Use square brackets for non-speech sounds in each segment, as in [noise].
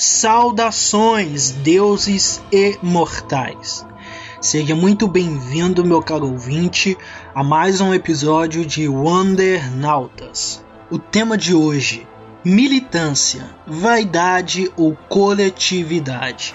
Saudações, deuses e mortais. Seja muito bem-vindo, meu caro ouvinte, a mais um episódio de Wonder Nautas. O tema de hoje: militância, vaidade ou coletividade.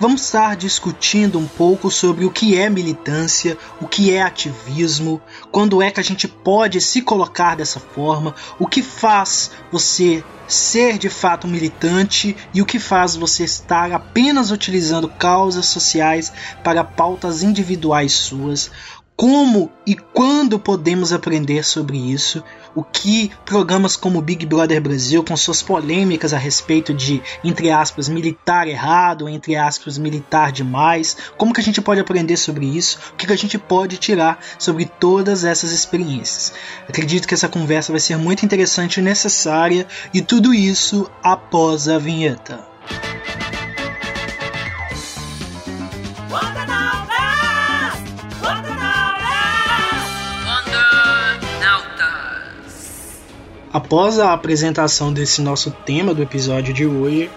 Vamos estar discutindo um pouco sobre o que é militância, o que é ativismo, quando é que a gente pode se colocar dessa forma, o que faz você ser de fato militante e o que faz você estar apenas utilizando causas sociais para pautas individuais suas, como e quando podemos aprender sobre isso, o que programas como Big Brother Brasil, com suas polêmicas a respeito de, entre aspas, militar errado, entre aspas, militar demais, como que a gente pode aprender sobre isso, o que a gente pode tirar sobre todas essas experiências. Acredito que essa conversa vai ser muito interessante e necessária, e tudo isso após a vinheta. Após a apresentação desse nosso tema do episódio de hoje,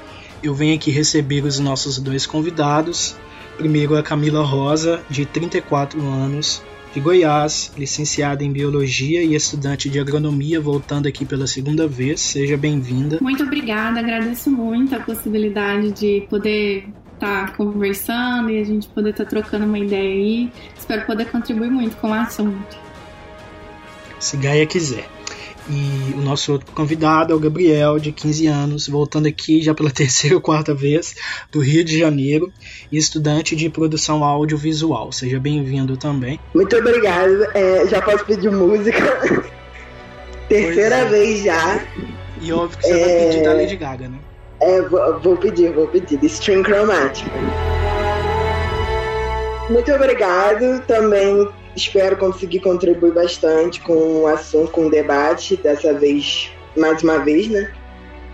eu venho aqui receber os nossos dois convidados. Primeiro a Camila Rosa, de 34 anos, de Goiás, licenciada em Biologia e estudante de Agronomia, voltando aqui pela segunda vez. Seja bem-vinda. Muito obrigada, agradeço muito a possibilidade de poder estar tá conversando e a gente poder estar tá trocando uma ideia aí. Espero poder contribuir muito com o assunto. Se Gaia quiser. E o nosso outro convidado é o Gabriel, de 15 anos, voltando aqui já pela [laughs] terceira ou quarta vez, do Rio de Janeiro, e estudante de produção audiovisual. Seja bem-vindo também. Muito obrigado. É, já posso pedir música? [laughs] terceira é. vez já. E óbvio que você é... vai pedir da Lady Gaga, né? É, vou, vou pedir, vou pedir. String Chromatic. Muito obrigado também Espero conseguir contribuir bastante com o assunto, com o debate, dessa vez, mais uma vez, né?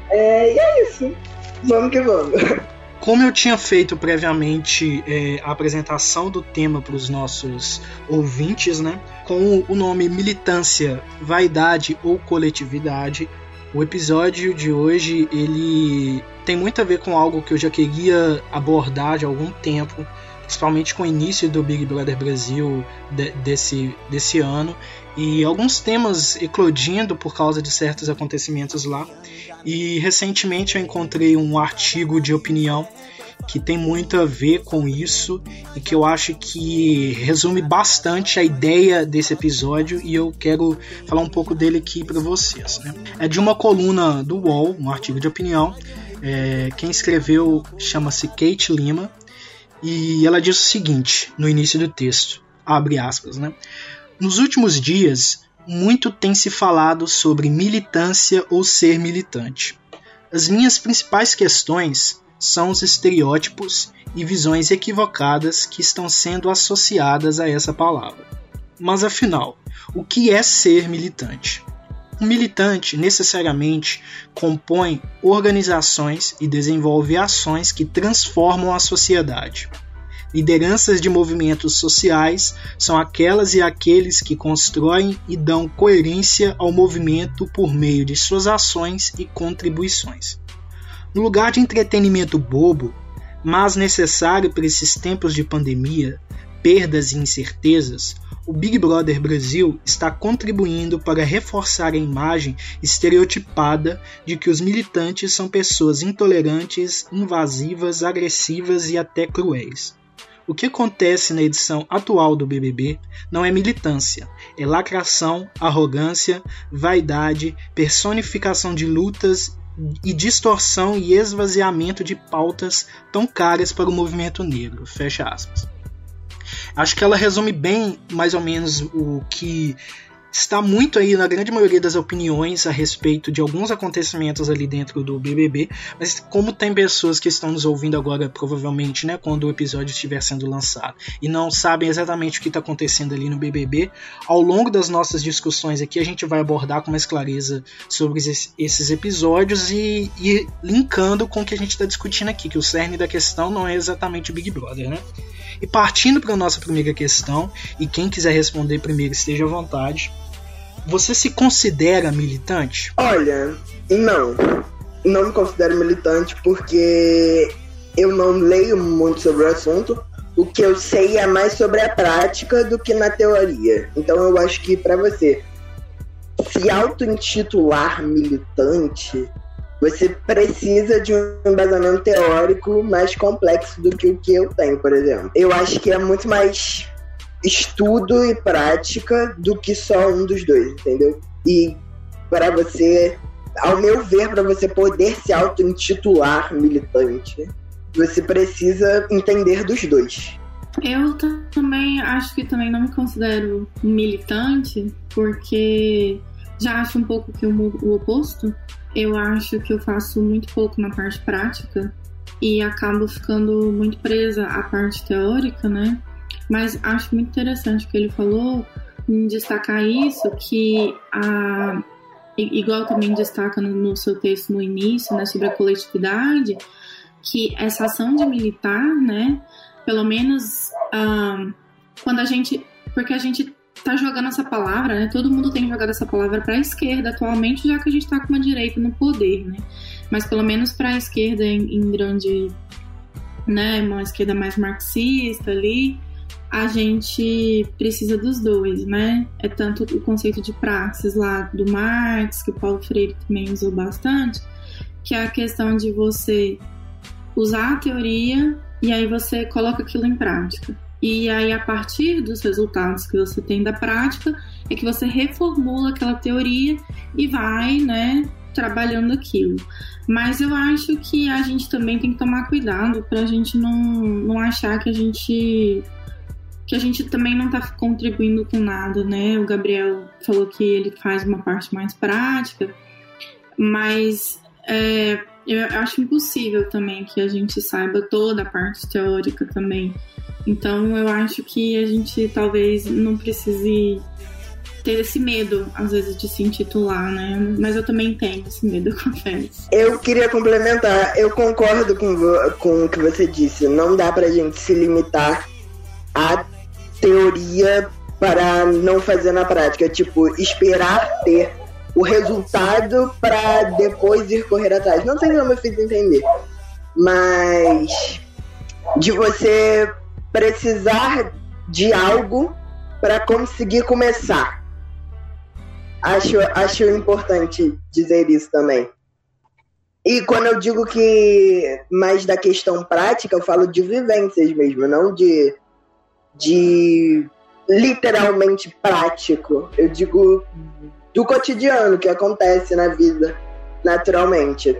É, e é isso. Vamos que vamos. [laughs] Como eu tinha feito previamente é, a apresentação do tema para os nossos ouvintes, né? Com o nome Militância, Vaidade ou Coletividade, o episódio de hoje ele tem muito a ver com algo que eu já queria abordar de algum tempo, principalmente com o início do Big Brother Brasil de, desse, desse ano, e alguns temas eclodindo por causa de certos acontecimentos lá. E recentemente eu encontrei um artigo de opinião que tem muito a ver com isso e que eu acho que resume bastante a ideia desse episódio e eu quero falar um pouco dele aqui para vocês. Né? É de uma coluna do UOL, um artigo de opinião. É, quem escreveu chama-se Kate Lima e ela diz o seguinte no início do texto, abre aspas, né? Nos últimos dias, muito tem se falado sobre militância ou ser militante. As minhas principais questões são os estereótipos e visões equivocadas que estão sendo associadas a essa palavra. Mas afinal, o que é ser militante? Um militante necessariamente compõe organizações e desenvolve ações que transformam a sociedade. Lideranças de movimentos sociais são aquelas e aqueles que constroem e dão coerência ao movimento por meio de suas ações e contribuições. No lugar de entretenimento bobo, mas necessário para esses tempos de pandemia, perdas e incertezas, o Big Brother Brasil está contribuindo para reforçar a imagem estereotipada de que os militantes são pessoas intolerantes, invasivas, agressivas e até cruéis. O que acontece na edição atual do BBB não é militância, é lacração, arrogância, vaidade, personificação de lutas e distorção e esvaziamento de pautas tão caras para o movimento negro. Fecha aspas. Acho que ela resume bem, mais ou menos, o que está muito aí na grande maioria das opiniões a respeito de alguns acontecimentos ali dentro do BBB, mas como tem pessoas que estão nos ouvindo agora, provavelmente, né, quando o episódio estiver sendo lançado, e não sabem exatamente o que está acontecendo ali no BBB, ao longo das nossas discussões aqui a gente vai abordar com mais clareza sobre esses episódios e, e linkando com o que a gente está discutindo aqui, que o cerne da questão não é exatamente o Big Brother, né? E partindo para nossa primeira questão, e quem quiser responder primeiro esteja à vontade. Você se considera militante? Olha, não. não me considero militante porque eu não leio muito sobre o assunto. O que eu sei é mais sobre a prática do que na teoria. Então eu acho que para você se auto-intitular militante, você precisa de um embasamento teórico mais complexo do que o que eu tenho, por exemplo. Eu acho que é muito mais estudo e prática do que só um dos dois, entendeu? E para você, ao meu ver, para você poder se auto-intitular militante, você precisa entender dos dois. Eu também acho que também não me considero militante, porque já acho um pouco que o, o oposto. Eu acho que eu faço muito pouco na parte prática e acabo ficando muito presa à parte teórica, né? Mas acho muito interessante o que ele falou em destacar isso, que a igual também destaca no, seu texto no início, né, sobre a coletividade, que essa ação de militar, né, pelo menos um, quando a gente, porque a gente tá jogando essa palavra, né, todo mundo tem jogado essa palavra para a esquerda atualmente, já que a gente está com uma direita no poder, né, mas pelo menos para a esquerda em, em grande, né, uma esquerda mais marxista ali, a gente precisa dos dois, né? É tanto o conceito de praxis lá do Marx, que o Paulo Freire também usou bastante, que é a questão de você usar a teoria e aí você coloca aquilo em prática. E aí, a partir dos resultados que você tem da prática, é que você reformula aquela teoria e vai, né, trabalhando aquilo. Mas eu acho que a gente também tem que tomar cuidado para a gente não, não achar que a gente que a gente também não está contribuindo com nada, né? O Gabriel falou que ele faz uma parte mais prática, mas é, eu acho impossível também que a gente saiba toda a parte teórica também. Então eu acho que a gente talvez não precise ter esse medo, às vezes, de se intitular, né? Mas eu também tenho esse medo, [laughs] confesso. Eu queria complementar, eu concordo com, com o que você disse. Não dá pra gente se limitar a teoria para não fazer na prática. Tipo, esperar ter o resultado para depois ir correr atrás. Não sei se eu fiz entender, mas de você precisar de algo para conseguir começar. Acho, acho importante dizer isso também. E quando eu digo que mais da questão prática, eu falo de vivências mesmo, não de de literalmente prático. Eu digo do cotidiano que acontece na vida naturalmente.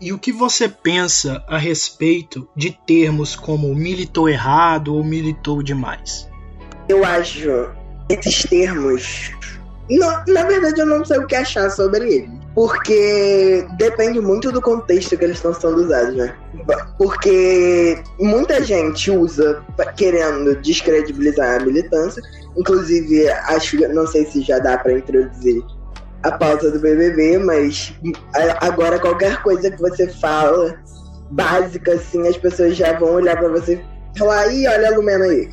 E o que você pensa a respeito de termos como militou errado ou militou demais? Eu acho esses termos. Não, na verdade, eu não sei o que achar sobre eles porque depende muito do contexto que eles estão sendo usados, né? Porque muita gente usa querendo descredibilizar a militância, inclusive acho, não sei se já dá para introduzir a pauta do BBB, mas agora qualquer coisa que você fala básica assim, as pessoas já vão olhar para você e falar: "Ih, olha a Lumena aí"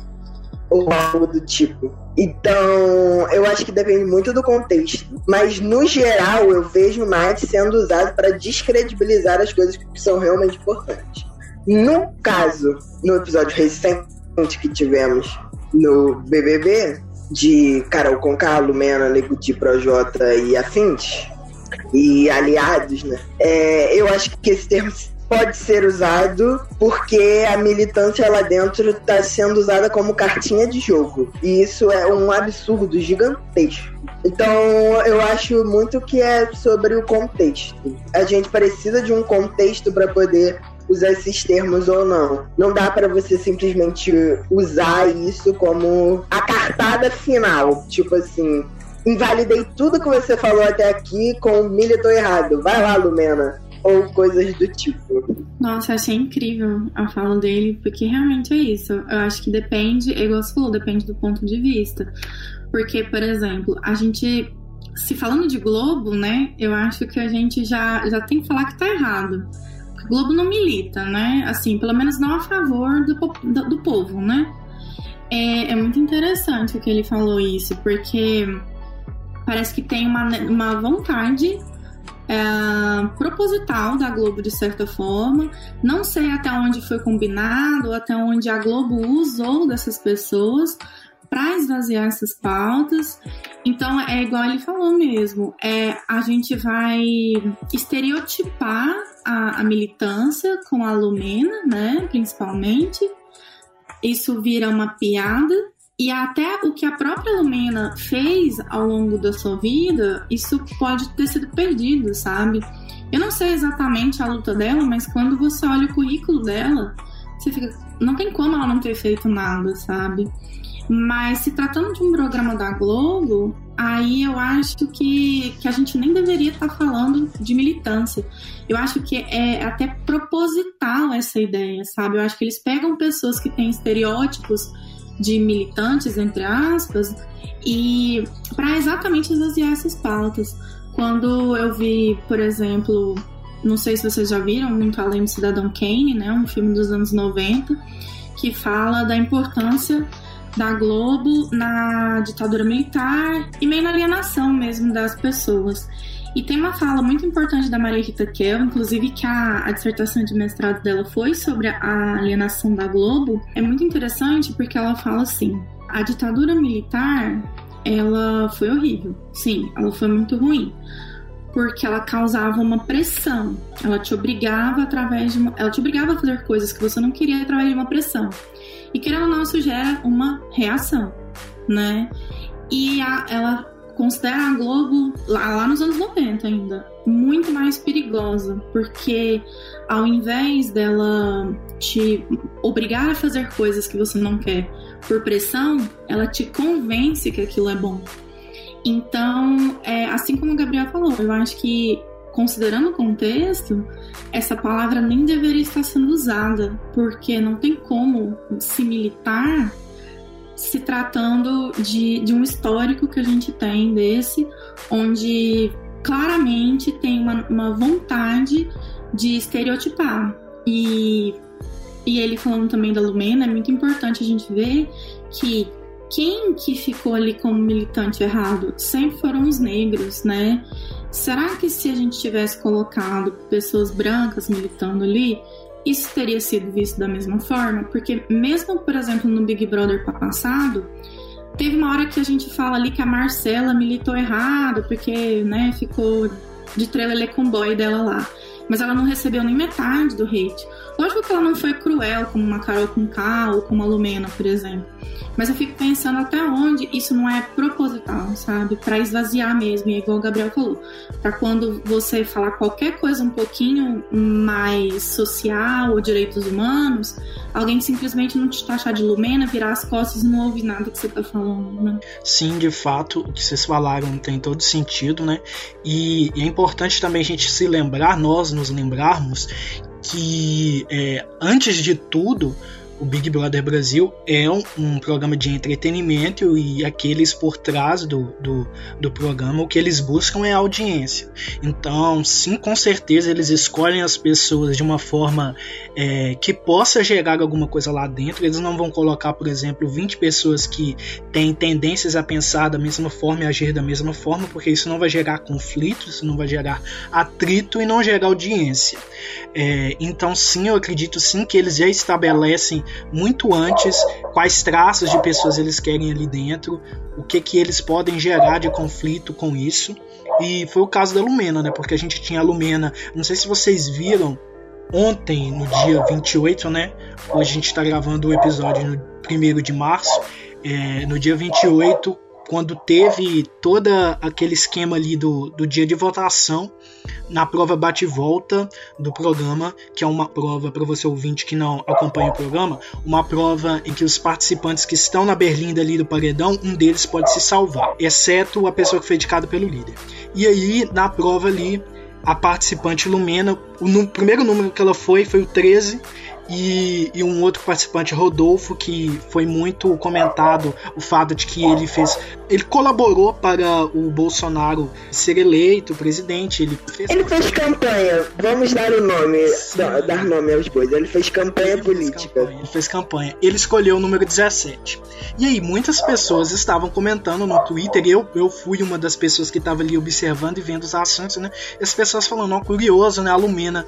ou algo do tipo. Então, eu acho que depende muito do contexto. Mas, no geral, eu vejo mais sendo usado para descredibilizar as coisas que são realmente importantes. No caso, no episódio recente que tivemos no BBB, de Carol Conká, Lumena, Nego de Projota e afins, e aliados, né? É, eu acho que esse termo pode ser usado porque a militância lá dentro está sendo usada como cartinha de jogo. E isso é um absurdo gigantesco. Então, eu acho muito que é sobre o contexto. A gente precisa de um contexto para poder usar esses termos ou não. Não dá para você simplesmente usar isso como a cartada final. Tipo assim, invalidei tudo que você falou até aqui com militou errado. Vai lá, Lumena ou coisas do tipo. Nossa, achei incrível a fala dele, porque realmente é isso. Eu acho que depende, igual você falou, depende do ponto de vista. Porque, por exemplo, a gente, se falando de Globo, né, eu acho que a gente já, já tem que falar que tá errado. Porque o Globo não milita, né? Assim, pelo menos não a favor do, do, do povo, né? É, é muito interessante o que ele falou isso, porque parece que tem uma, uma vontade é, proposital da Globo de certa forma. Não sei até onde foi combinado, até onde a Globo usou dessas pessoas para esvaziar essas pautas. Então é igual ele falou mesmo, é a gente vai estereotipar a, a militância com a Lumena, né, principalmente. Isso vira uma piada e até o que a própria Lumena fez ao longo da sua vida, isso pode ter sido perdido, sabe? Eu não sei exatamente a luta dela, mas quando você olha o currículo dela, você fica. Não tem como ela não ter feito nada, sabe? Mas se tratando de um programa da Globo, aí eu acho que, que a gente nem deveria estar falando de militância. Eu acho que é até proposital essa ideia, sabe? Eu acho que eles pegam pessoas que têm estereótipos de militantes, entre aspas, e para exatamente esvaziar essas pautas. Quando eu vi, por exemplo, não sei se vocês já viram, Muito Além do Cidadão Kane, né, um filme dos anos 90, que fala da importância da Globo na ditadura militar e meio na alienação mesmo das pessoas. E tem uma fala muito importante da Maria Rita Kel, inclusive que a, a, dissertação de mestrado dela foi sobre a alienação da Globo. É muito interessante porque ela fala assim: a ditadura militar ela foi horrível. Sim, ela foi muito ruim. Porque ela causava uma pressão. Ela te obrigava através de uma, ela te obrigava a fazer coisas que você não queria através de uma pressão. E querendo ou não, isso gera uma reação, né? E a, ela considera a Globo, lá, lá nos anos 90 ainda, muito mais perigosa, porque ao invés dela te obrigar a fazer coisas que você não quer por pressão, ela te convence que aquilo é bom. Então, é, assim como o Gabriel falou, eu acho que, considerando o contexto, essa palavra nem deveria estar sendo usada, porque não tem como se militar se tratando de, de um histórico que a gente tem desse, onde claramente tem uma, uma vontade de estereotipar. E, e ele falando também da Lumena, é muito importante a gente ver que quem que ficou ali como militante errado sempre foram os negros, né? Será que se a gente tivesse colocado pessoas brancas militando ali, isso teria sido visto da mesma forma? Porque mesmo, por exemplo, no Big Brother passado, teve uma hora que a gente fala ali que a Marcela militou errado, porque, né, ficou de trelelê com boy dela lá. Mas ela não recebeu nem metade do hate. Lógico que ela não foi cruel como uma Carol com K ou como a Lumena, por exemplo. Mas eu fico pensando até onde isso não é proposital, sabe? Para esvaziar mesmo, é igual o Gabriel falou. Para quando você falar qualquer coisa um pouquinho mais social ou direitos humanos, alguém simplesmente não te taxar de lumena, virar as costas e não ouvir nada que você tá falando, né? Sim, de fato, o que vocês falaram tem todo sentido, né? E, e é importante também a gente se lembrar, nós nos lembrarmos, que é, antes de tudo o Big Brother Brasil é um, um, programa de entretenimento e aqueles por trás do, do, do, programa, o que eles buscam é audiência. Então, sim, com certeza eles escolhem as pessoas de uma forma é, que possa gerar alguma coisa lá dentro. Eles não vão colocar, por exemplo, 20 pessoas que têm tendências a pensar da mesma forma e agir da mesma forma, porque isso não vai gerar conflito, isso não vai gerar atrito e não gerar audiência. É, então, sim, eu acredito sim que eles já estabelecem muito antes quais traços de pessoas eles querem ali dentro, o que que eles podem gerar de conflito com isso. E foi o caso da Lumena, né? Porque a gente tinha a Lumena, não sei se vocês viram ontem, no dia 28, né? Hoje a gente está gravando o episódio no 1 de março. É, no dia 28, quando teve todo aquele esquema ali do, do dia de votação na prova bate-volta do programa, que é uma prova para você ouvinte que não acompanha o programa, uma prova em que os participantes que estão na berlinda ali do paredão, um deles pode se salvar, exceto a pessoa que foi indicada pelo líder. E aí, na prova ali, a participante Lumena, o primeiro número que ela foi foi o 13, e, e, um outro participante, Rodolfo, que foi muito comentado o fato de que ele fez. Ele colaborou para o Bolsonaro ser eleito presidente. Ele fez, ele fez campanha, vamos dar o nome, dar, dar nome aos bois. Ele fez campanha ele política. Fez campanha, ele fez campanha. Ele escolheu o número 17. E aí, muitas pessoas estavam comentando no Twitter, eu, eu fui uma das pessoas que estava ali observando e vendo os assuntos, né? E as pessoas falando, ó, curioso, né? A Lumena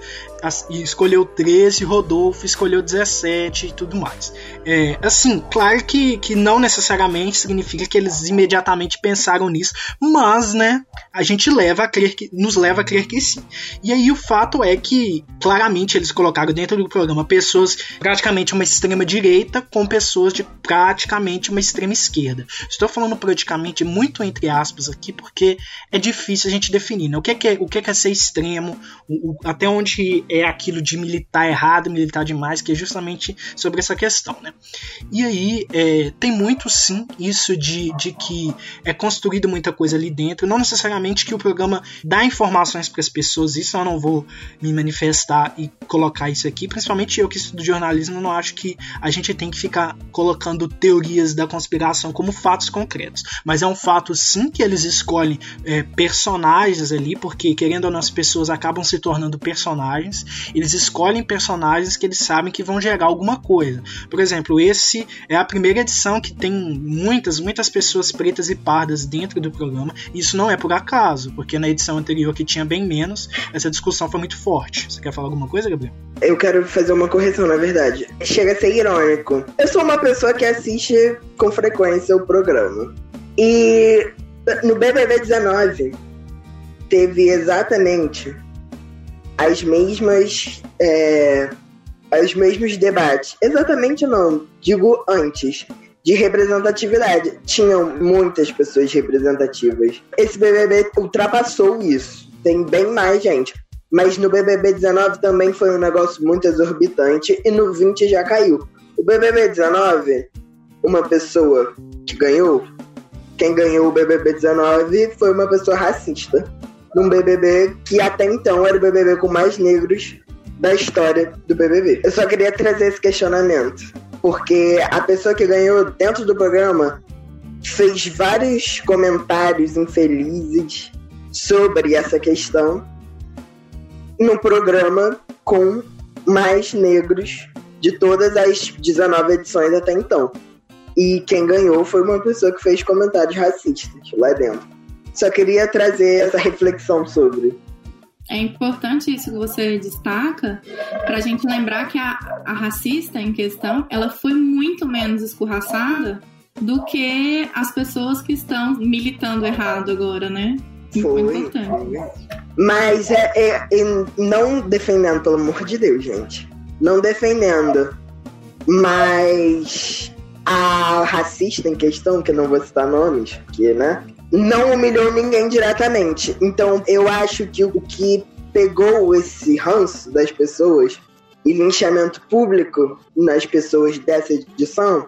escolheu 13, Rodolfo escolheu 17 e tudo mais. É, assim, claro que, que não necessariamente significa que eles imediatamente pensaram nisso, mas, né, a gente leva a crer que, nos leva a crer que sim. E aí o fato é que, claramente, eles colocaram dentro do programa pessoas praticamente uma extrema direita com pessoas de praticamente uma extrema esquerda. Estou falando praticamente muito entre aspas aqui, porque é difícil a gente definir, né? O que é, é, o é, que é ser extremo, o, o, até onde é aquilo de militar errado, militar demais, que é justamente sobre essa questão, né? E aí é, tem muito sim isso de, de que é construído muita coisa ali dentro, não necessariamente que o programa dá informações para as pessoas, isso eu não vou me manifestar e colocar isso aqui, principalmente eu que estudo jornalismo, não acho que a gente tem que ficar colocando teorias da conspiração como fatos concretos, mas é um fato sim que eles escolhem é, personagens ali, porque querendo ou não as pessoas acabam se tornando personagens, eles escolhem personagens que eles sabem que vão gerar alguma coisa. Por exemplo, esse é a primeira edição que tem muitas, muitas pessoas pretas e pardas dentro do programa. Isso não é por acaso, porque na edição anterior que tinha bem menos, essa discussão foi muito forte. Você quer falar alguma coisa, Gabriel? Eu quero fazer uma correção, na verdade. Chega a ser irônico. Eu sou uma pessoa que assiste com frequência o programa. E no BBB 19 teve exatamente as mesmas é, os mesmos debates. Exatamente não, digo antes. De representatividade. Tinham muitas pessoas representativas. Esse BBB ultrapassou isso. Tem bem mais gente. Mas no BBB 19 também foi um negócio muito exorbitante e no 20 já caiu. O BBB 19, uma pessoa que ganhou, quem ganhou o BBB 19 foi uma pessoa racista. Num BBB que até então era o BBB com mais negros da história do BBB. Eu só queria trazer esse questionamento, porque a pessoa que ganhou dentro do programa fez vários comentários infelizes sobre essa questão no programa com mais negros de todas as 19 edições até então. E quem ganhou foi uma pessoa que fez comentários racistas lá dentro. Só queria trazer essa reflexão sobre é importante isso que você destaca para a gente lembrar que a, a racista em questão ela foi muito menos escorraçada do que as pessoas que estão militando errado agora, né? Foi, importante. Mas é, é, é, não defendendo, pelo amor de Deus, gente. Não defendendo. Mas a racista em questão, que não vou citar nomes, que, né? Não humilhou ninguém diretamente. Então eu acho que o que pegou esse ranço das pessoas e linchamento público nas pessoas dessa edição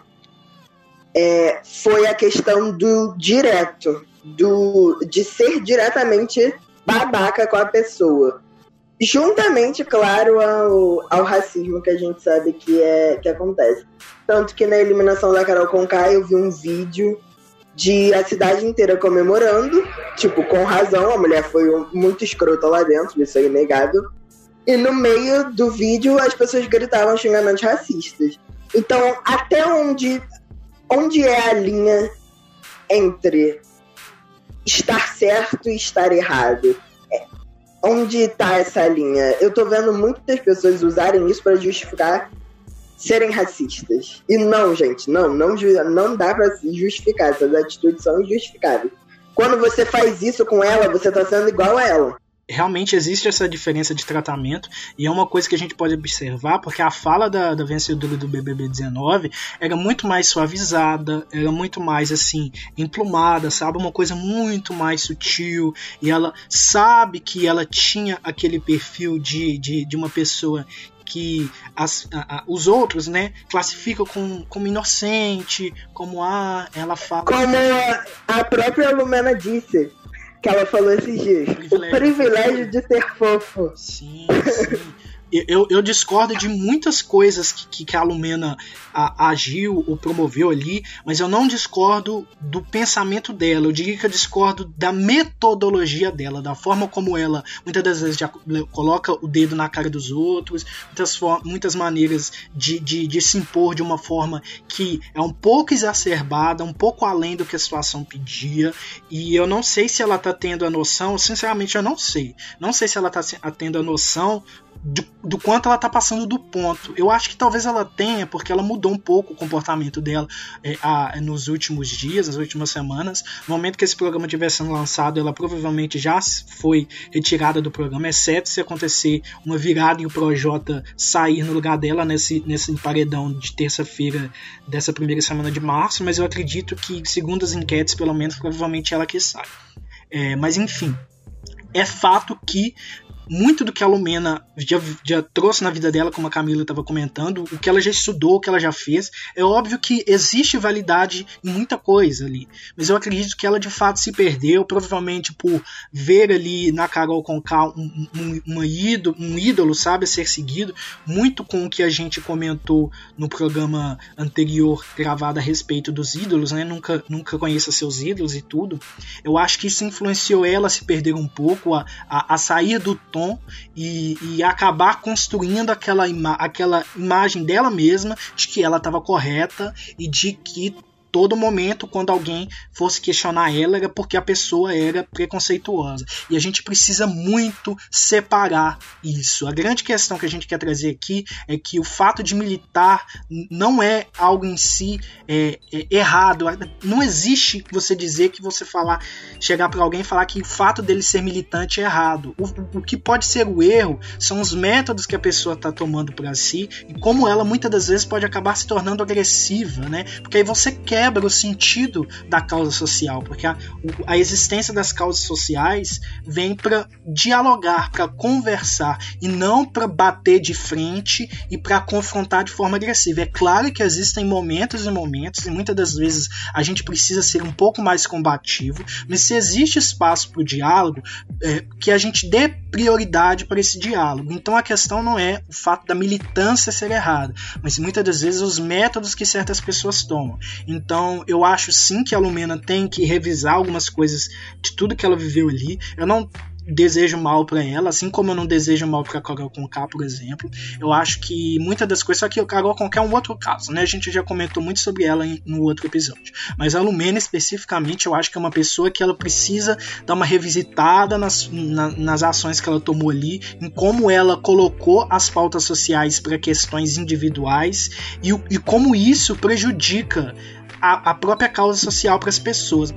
é, foi a questão do direto, do de ser diretamente babaca com a pessoa. Juntamente, claro, ao, ao racismo que a gente sabe que, é, que acontece. Tanto que na eliminação da Carol Conká eu vi um vídeo de a cidade inteira comemorando, tipo, com razão, a mulher foi muito escrota lá dentro, isso é inegável. E no meio do vídeo as pessoas gritavam xingamentos racistas. Então, até onde, onde é a linha entre estar certo e estar errado? É, onde está essa linha? Eu tô vendo muitas pessoas usarem isso para justificar serem racistas. E não, gente, não, não, não dá pra justificar. Essas atitudes são injustificáveis. Quando você faz isso com ela, você tá sendo igual a ela realmente existe essa diferença de tratamento e é uma coisa que a gente pode observar porque a fala da, da vencedora do BBB 19 era muito mais suavizada, era muito mais assim emplumada, sabe, uma coisa muito mais sutil e ela sabe que ela tinha aquele perfil de, de, de uma pessoa que as, a, a, os outros, né, classificam como, como inocente, como ah, ela fala. Como a própria Lumena disse, que ela falou esses dias. O privilégio, o privilégio de ser fofo. Sim, sim. [laughs] eu, eu discordo de muitas coisas que, que a Lumena a, agiu ou promoveu ali, mas eu não discordo do pensamento dela. Eu diria que eu discordo da metodologia dela, da forma como ela muitas das vezes já coloca o dedo na cara dos outros, muitas, muitas maneiras de, de, de se impor de uma forma que é um pouco exacerbada, um pouco além do que a situação pedia. E eu não sei se ela está tendo a noção, sinceramente eu não sei. Não sei se ela está tendo a noção do, do, quanto ela tá passando do ponto. Eu acho que talvez ela tenha, porque ela mudou um pouco o comportamento dela é, a, nos últimos dias, nas últimas semanas. No momento que esse programa estiver sendo lançado, ela provavelmente já foi retirada do programa, exceto se acontecer uma virada e o Projota sair no lugar dela nesse, nesse paredão de terça-feira dessa primeira semana de março. Mas eu acredito que, segundo as enquetes, pelo menos, provavelmente ela que sai. É, mas enfim, é fato que muito do que a Lumena já, já trouxe na vida dela, como a Camila estava comentando, o que ela já estudou, o que ela já fez. É óbvio que existe validade em muita coisa ali, mas eu acredito que ela de fato se perdeu, provavelmente por ver ali na Carol Conká um, um, um, ídolo, um ídolo, sabe, a ser seguido, muito com o que a gente comentou no programa anterior gravado a respeito dos ídolos, né? Nunca, nunca conheça seus ídolos e tudo. Eu acho que isso influenciou ela a se perder um pouco, a, a, a sair do tom e, e acabar construindo aquela, ima aquela imagem dela mesma de que ela estava correta e de que todo momento, quando alguém fosse questionar ela, era porque a pessoa era preconceituosa. E a gente precisa muito separar isso. A grande questão que a gente quer trazer aqui é que o fato de militar não é algo em si é, é errado. Não existe você dizer que você falar, chegar para alguém e falar que o fato dele ser militante é errado. O, o que pode ser o erro são os métodos que a pessoa está tomando para si e como ela muitas das vezes pode acabar se tornando agressiva, né? Porque aí você quer quebra o sentido da causa social, porque a, a existência das causas sociais vem para dialogar, para conversar e não para bater de frente e para confrontar de forma agressiva. É claro que existem momentos e momentos, e muitas das vezes a gente precisa ser um pouco mais combativo, mas se existe espaço para o diálogo, é, que a gente dê prioridade para esse diálogo. Então a questão não é o fato da militância ser errada, mas muitas das vezes os métodos que certas pessoas tomam. Então, eu acho sim que a Lumena tem que revisar algumas coisas de tudo que ela viveu ali. Eu não desejo mal para ela, assim como eu não desejo mal para Carol Conká, por exemplo. Eu acho que muitas das coisas, só que o Carol Conká é um outro caso, né? A gente já comentou muito sobre ela em, no outro episódio. Mas a Lumena especificamente, eu acho que é uma pessoa que ela precisa dar uma revisitada nas, na, nas ações que ela tomou ali, em como ela colocou as pautas sociais para questões individuais e, e como isso prejudica a, a própria causa social para as pessoas.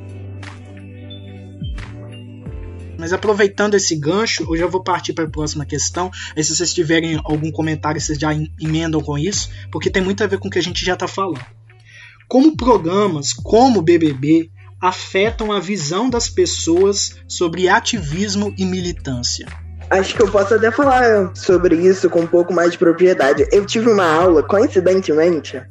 Mas aproveitando esse gancho, eu já vou partir para a próxima questão. Se vocês tiverem algum comentário, vocês já emendam com isso, porque tem muito a ver com o que a gente já está falando. Como programas como o BBB afetam a visão das pessoas sobre ativismo e militância? Acho que eu posso até falar sobre isso com um pouco mais de propriedade. Eu tive uma aula, coincidentemente,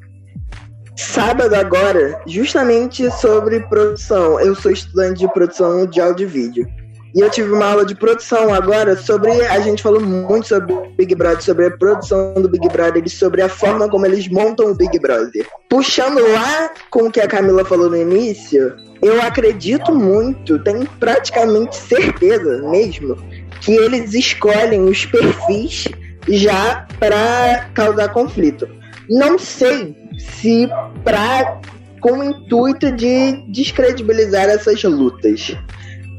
sábado agora, justamente sobre produção. Eu sou estudante de produção de áudio e vídeo. E eu tive uma aula de produção agora sobre. A gente falou muito sobre Big Brother, sobre a produção do Big Brother e sobre a forma como eles montam o Big Brother. Puxando lá com o que a Camila falou no início, eu acredito muito, tenho praticamente certeza mesmo, que eles escolhem os perfis já para causar conflito. Não sei se para com o intuito de descredibilizar essas lutas.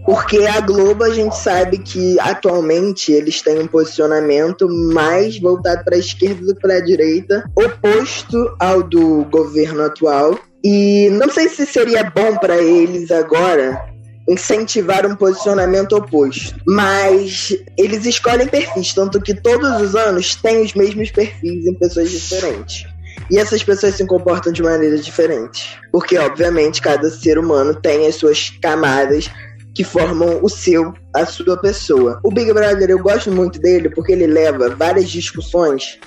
Porque a Globo, a gente sabe que atualmente eles têm um posicionamento mais voltado para a esquerda do que para a direita, oposto ao do governo atual. E não sei se seria bom para eles agora incentivar um posicionamento oposto. Mas eles escolhem perfis, tanto que todos os anos tem os mesmos perfis em pessoas diferentes. E essas pessoas se comportam de maneira diferente. Porque, obviamente, cada ser humano tem as suas camadas que formam o seu, a sua pessoa. O Big Brother, eu gosto muito dele porque ele leva várias discussões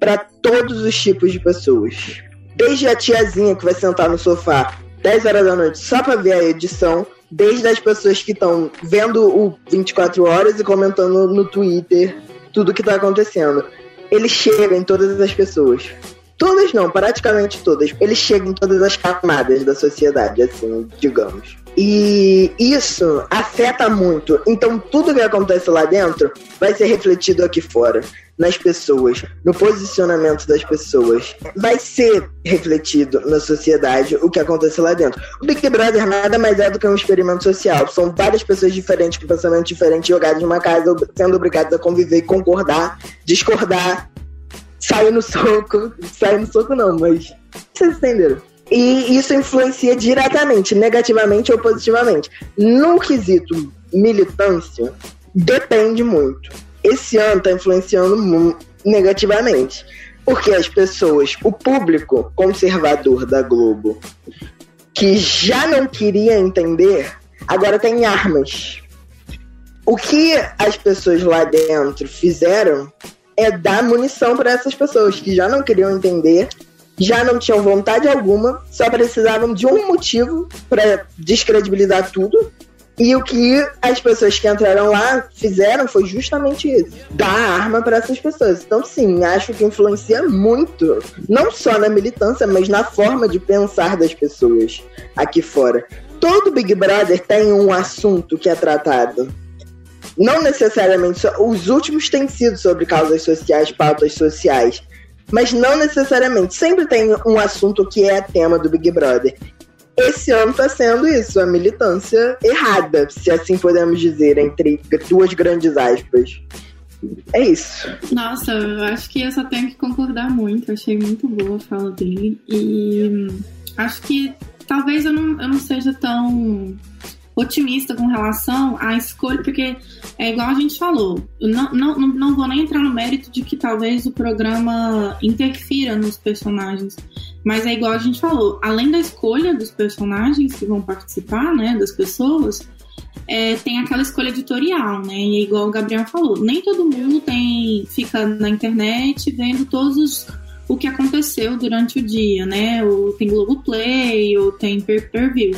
para todos os tipos de pessoas. Desde a tiazinha que vai sentar no sofá 10 horas da noite só para ver a edição, desde as pessoas que estão vendo o 24 horas e comentando no Twitter tudo que tá acontecendo. Ele chega em todas as pessoas. Todas não, praticamente todas. Ele chega em todas as camadas da sociedade, assim, digamos. E isso afeta muito. Então, tudo que acontece lá dentro vai ser refletido aqui fora, nas pessoas, no posicionamento das pessoas. Vai ser refletido na sociedade o que acontece lá dentro. O Big Brother nada mais é do que um experimento social. São várias pessoas diferentes, com pensamento diferente, jogadas numa casa, sendo obrigadas a conviver, concordar, discordar, sair no soco. Sair no soco não, mas. Vocês entenderam? E isso influencia diretamente, negativamente ou positivamente. No quesito militância, depende muito. Esse ano está influenciando negativamente. Porque as pessoas, o público conservador da Globo, que já não queria entender, agora tem armas. O que as pessoas lá dentro fizeram é dar munição para essas pessoas que já não queriam entender já não tinham vontade alguma, só precisavam de um motivo para descredibilizar tudo. E o que as pessoas que entraram lá fizeram foi justamente isso: dar arma para essas pessoas. Então, sim, acho que influencia muito, não só na militância, mas na forma de pensar das pessoas aqui fora. Todo Big Brother tem um assunto que é tratado. Não necessariamente, os últimos têm sido sobre causas sociais, pautas sociais mas não necessariamente. Sempre tem um assunto que é tema do Big Brother. Esse ano está sendo isso, a militância errada, se assim podemos dizer, entre duas grandes aspas. É isso. Nossa, eu acho que eu só tenho que concordar muito. Achei muito boa a fala dele. E acho que talvez eu não, eu não seja tão otimista com relação à escolha, porque é igual a gente falou, não, não, não vou nem entrar no mérito de que talvez o programa interfira nos personagens, mas é igual a gente falou, além da escolha dos personagens que vão participar, né, das pessoas, é, tem aquela escolha editorial, né? E é igual o Gabriel falou, nem todo mundo tem fica na internet vendo todos os o que aconteceu durante o dia, né? Ou tem Globoplay, ou tem per-per-view.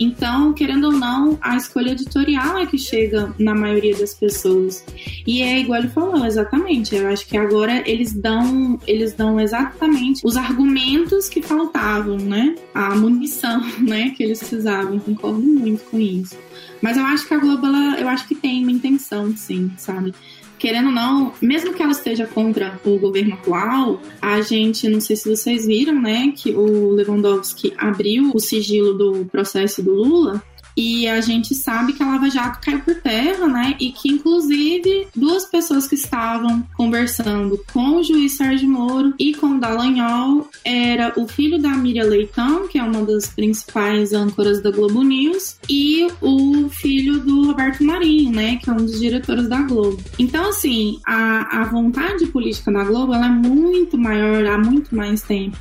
Então, querendo ou não, a escolha editorial é que chega na maioria das pessoas. E é igual ele falou, exatamente. Eu acho que agora eles dão, eles dão exatamente os argumentos que faltavam, né? A munição, [laughs] né, que eles precisavam. Concordo muito com isso. Mas eu acho que a Globo, ela, eu acho que tem uma intenção, sim, sabe? Querendo ou não, mesmo que ela esteja contra o governo atual, a gente, não sei se vocês viram, né, que o Lewandowski abriu o sigilo do processo do Lula e a gente sabe que a Lava Jato caiu por terra, né? E que, inclusive, duas pessoas que estavam conversando com o juiz Sérgio Moro e com o Dallagnol era o filho da Miriam Leitão, que é uma das principais âncoras da Globo News, e o filho do Roberto Marinho, né? Que é um dos diretores da Globo. Então, assim, a, a vontade política da Globo ela é muito maior há muito mais tempo.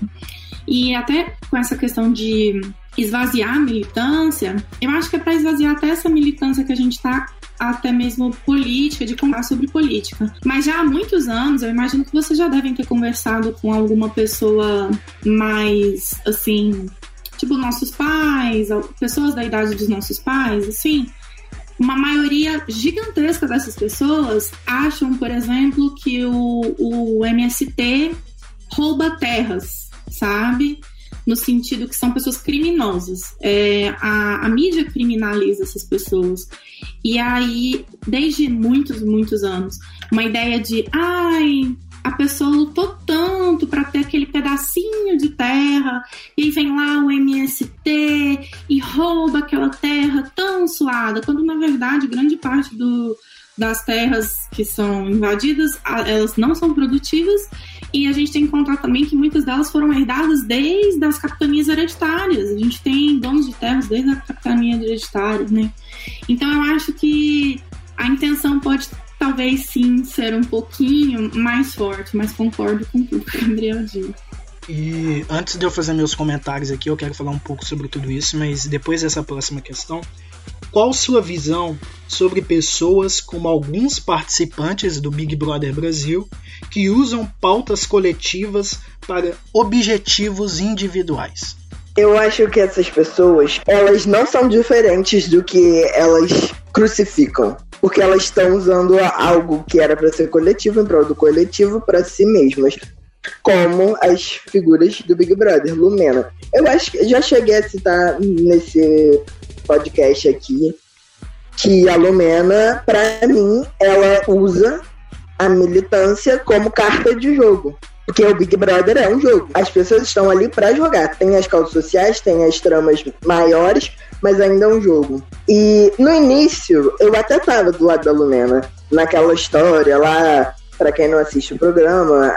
E até com essa questão de esvaziar a militância, eu acho que é para esvaziar até essa militância que a gente está até mesmo política, de contar sobre política. Mas já há muitos anos, eu imagino que vocês já devem ter conversado com alguma pessoa mais, assim, tipo nossos pais, pessoas da idade dos nossos pais, assim. Uma maioria gigantesca dessas pessoas acham, por exemplo, que o, o MST rouba terras, sabe? No sentido que são pessoas criminosas. É, a, a mídia criminaliza essas pessoas. E aí, desde muitos, muitos anos, uma ideia de, ai, a pessoa lutou tanto para ter aquele pedacinho de terra, e aí vem lá o MST e rouba aquela terra tão suada, quando na verdade grande parte do, das terras que são invadidas, elas não são produtivas e a gente tem que contar também que muitas delas foram herdadas desde as capitanias hereditárias. A gente tem donos de terras desde a capitania hereditária, né? Então eu acho que a intenção pode talvez sim ser um pouquinho mais forte, mas concordo com tudo que o Gabriel disse. E antes de eu fazer meus comentários aqui, eu quero falar um pouco sobre tudo isso, mas depois dessa próxima questão, qual sua visão sobre pessoas como alguns participantes do Big Brother Brasil que usam pautas coletivas para objetivos individuais? Eu acho que essas pessoas, elas não são diferentes do que elas crucificam. porque elas estão usando algo que era para ser coletivo em prol do coletivo para si mesmas, como as figuras do Big Brother, Lumena. Eu acho que já cheguei a citar nesse podcast aqui que a Lumena, para mim, ela usa a militância como carta de jogo. Porque o Big Brother é um jogo. As pessoas estão ali para jogar. Tem as causas sociais, tem as tramas maiores, mas ainda é um jogo. E no início, eu até tava do lado da Lumena. Naquela história lá, para quem não assiste o programa,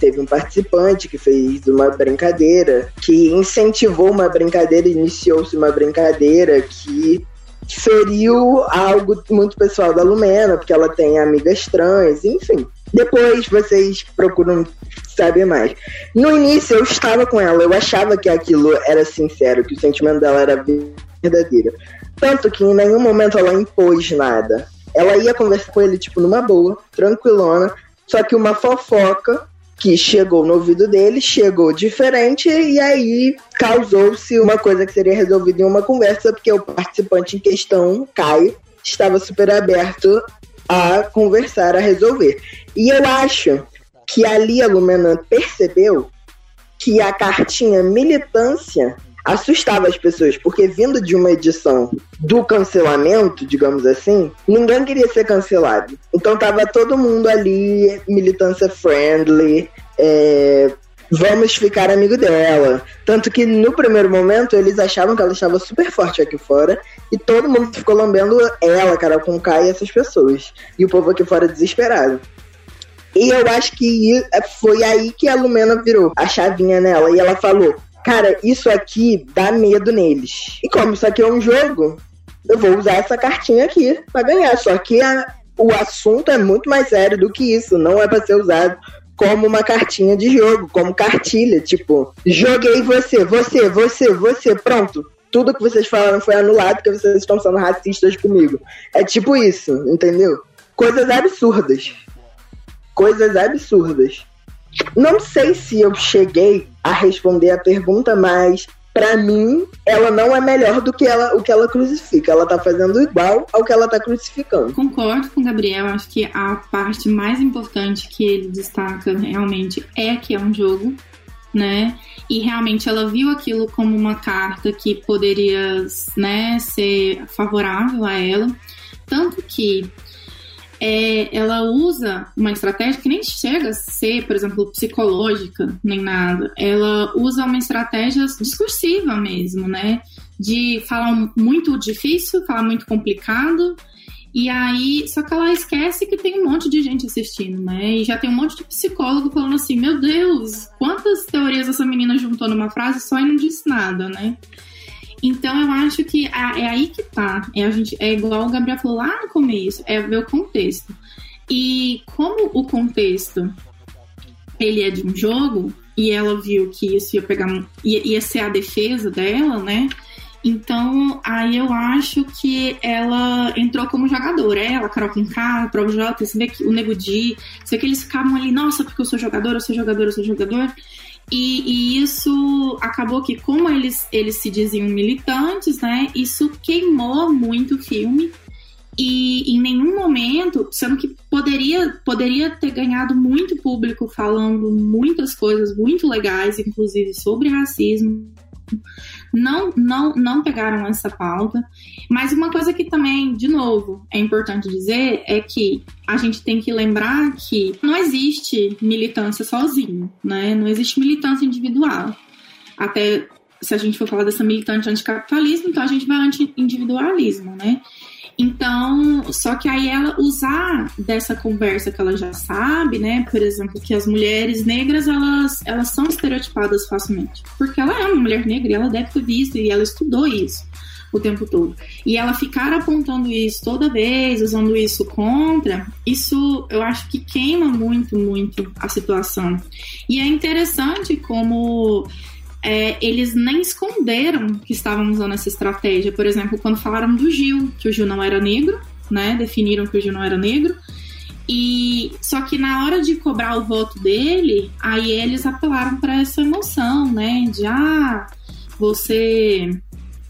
teve um participante que fez uma brincadeira, que incentivou uma brincadeira, iniciou-se uma brincadeira que feriu algo muito pessoal da Lumena, porque ela tem amigas trans, enfim. Depois vocês procuram saber mais. No início eu estava com ela, eu achava que aquilo era sincero, que o sentimento dela era verdadeiro. Tanto que em nenhum momento ela impôs nada. Ela ia conversar com ele, tipo, numa boa, tranquilona, só que uma fofoca que chegou no ouvido dele, chegou diferente e aí causou-se uma coisa que seria resolvida em uma conversa, porque o participante em questão, Caio, estava super aberto a conversar, a resolver. E eu acho que ali a Lumena percebeu que a cartinha militância assustava as pessoas, porque vindo de uma edição do cancelamento, digamos assim, ninguém queria ser cancelado. Então tava todo mundo ali, militância friendly, é, vamos ficar amigo dela. Tanto que no primeiro momento eles achavam que ela estava super forte aqui fora e todo mundo ficou lambendo ela, cara, com Kai e essas pessoas. E o povo aqui fora desesperado. E eu acho que foi aí que a Lumena virou a chavinha nela e ela falou: Cara, isso aqui dá medo neles. E como isso aqui é um jogo, eu vou usar essa cartinha aqui para ganhar. Só que a, o assunto é muito mais sério do que isso. Não é para ser usado como uma cartinha de jogo, como cartilha. Tipo, joguei você, você, você, você, pronto. Tudo que vocês falaram foi anulado porque vocês estão sendo racistas comigo. É tipo isso, entendeu? Coisas absurdas. Coisas absurdas. Não sei se eu cheguei a responder a pergunta, mas para mim, ela não é melhor do que ela, o que ela crucifica. Ela tá fazendo igual ao que ela tá crucificando. Concordo com o Gabriel. Acho que a parte mais importante que ele destaca realmente é que é um jogo, né? E realmente ela viu aquilo como uma carta que poderia, né, ser favorável a ela. Tanto que é, ela usa uma estratégia que nem chega a ser, por exemplo, psicológica, nem nada. Ela usa uma estratégia discursiva mesmo, né? De falar muito difícil, falar muito complicado. E aí, só que ela esquece que tem um monte de gente assistindo, né? E já tem um monte de psicólogo falando assim: meu Deus, quantas teorias essa menina juntou numa frase só e não disse nada, né? Então eu acho que é aí que tá. É, a gente, é igual o Gabriel falou lá no começo, é ver o contexto. E como o contexto ele é de um jogo, e ela viu que isso ia pegar ia, ia ser a defesa dela, né? Então, aí eu acho que ela entrou como jogadora. Ela, Carol Conká, Prova J, você vê que o Nego Di, vê que eles ficavam ali, nossa, porque eu sou jogadora, eu sou jogadora, eu sou jogador. E, e, isso acabou que, como eles, eles se diziam militantes, né? Isso queimou muito o filme. E em nenhum momento, sendo que poderia, poderia ter ganhado muito público falando muitas coisas muito legais, inclusive sobre racismo, não, não, não pegaram essa pauta. Mas uma coisa que também, de novo, é importante dizer é que a gente tem que lembrar que não existe militância sozinho, né? Não existe militância individual. Até se a gente for falar dessa militante anticapitalismo, então a gente vai anti-individualismo, né? Então, só que aí ela usar dessa conversa que ela já sabe, né? Por exemplo, que as mulheres negras elas, elas são estereotipadas facilmente. Porque ela é uma mulher negra e ela deve ter visto e ela estudou isso o tempo todo. E ela ficar apontando isso toda vez, usando isso contra, isso eu acho que queima muito, muito a situação. E é interessante como é, eles nem esconderam que estavam usando essa estratégia. Por exemplo, quando falaram do Gil, que o Gil não era negro, né? Definiram que o Gil não era negro. E só que na hora de cobrar o voto dele, aí eles apelaram para essa emoção, né? De ah, você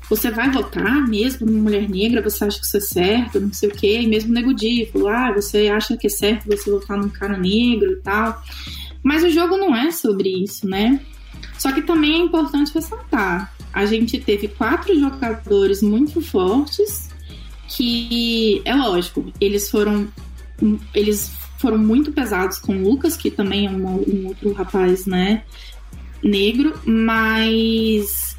você vai votar mesmo numa mulher negra? Você acha que isso é certo? Não sei o quê. E mesmo Nego ah, você acha que é certo você votar num cara negro e tal. Mas o jogo não é sobre isso, né? Só que também é importante ressaltar. A gente teve quatro jogadores muito fortes que, é lógico, eles foram eles foram muito pesados com o Lucas, que também é um, um outro rapaz, né, negro, mas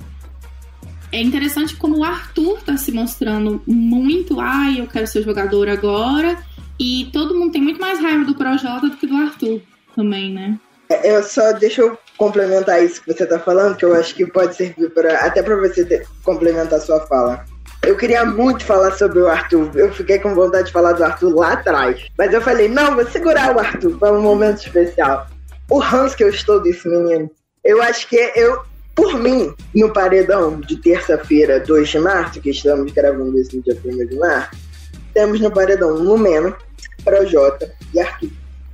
é interessante como o Arthur tá se mostrando muito, ai, eu quero ser jogador agora, e todo mundo tem muito mais raiva do Projota do que do Arthur também, né? É, eu só deixa eu complementar isso que você tá falando, que eu acho que pode servir para até para você ter, complementar a sua fala. Eu queria muito falar sobre o Arthur. Eu fiquei com vontade de falar do Arthur lá atrás. Mas eu falei, não, vou segurar o Arthur para um momento especial. O Hans que eu estou desse menino. Eu acho que eu, por mim, no paredão de terça-feira, 2 de março, que estamos gravando isso no dia 1 de março, temos no paredão Lumeno, Projota e Arthur.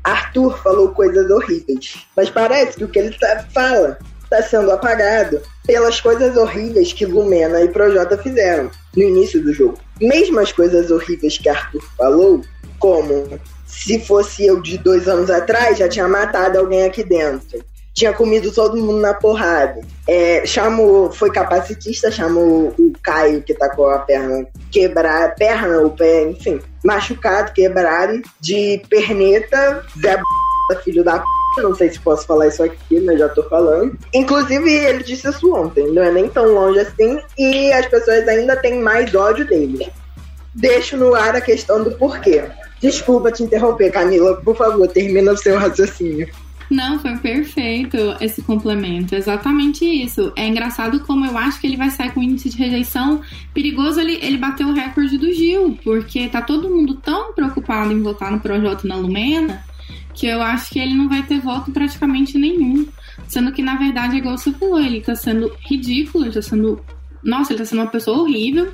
Arthur falou coisas horríveis, mas parece que o que ele tá, fala está sendo apagado pelas coisas horríveis que Lumena e Projota fizeram no início do jogo. Mesmo as coisas horríveis que Arthur falou, como se fosse eu de dois anos atrás, já tinha matado alguém aqui dentro. Tinha comido todo mundo na porrada. É, chamou, foi capacitista, chamou o Caio, que tá com a perna quebrada, perna, o pé, enfim, machucado, quebrado, de perneta, Zé b... filho da p não sei se posso falar isso aqui, mas já tô falando. Inclusive, ele disse isso ontem, não é nem tão longe assim, e as pessoas ainda têm mais ódio dele. Deixo no ar a questão do porquê. Desculpa te interromper, Camila, por favor, termina o seu raciocínio. Não, foi perfeito esse complemento. Exatamente isso. É engraçado como eu acho que ele vai sair com índice de rejeição perigoso. Ele, ele bateu o recorde do Gil, porque tá todo mundo tão preocupado em votar no projeto na Lumena que eu acho que ele não vai ter voto praticamente nenhum. Sendo que, na verdade, é igual você falou, ele tá sendo ridículo, ele tá sendo. Nossa, ele tá sendo uma pessoa horrível,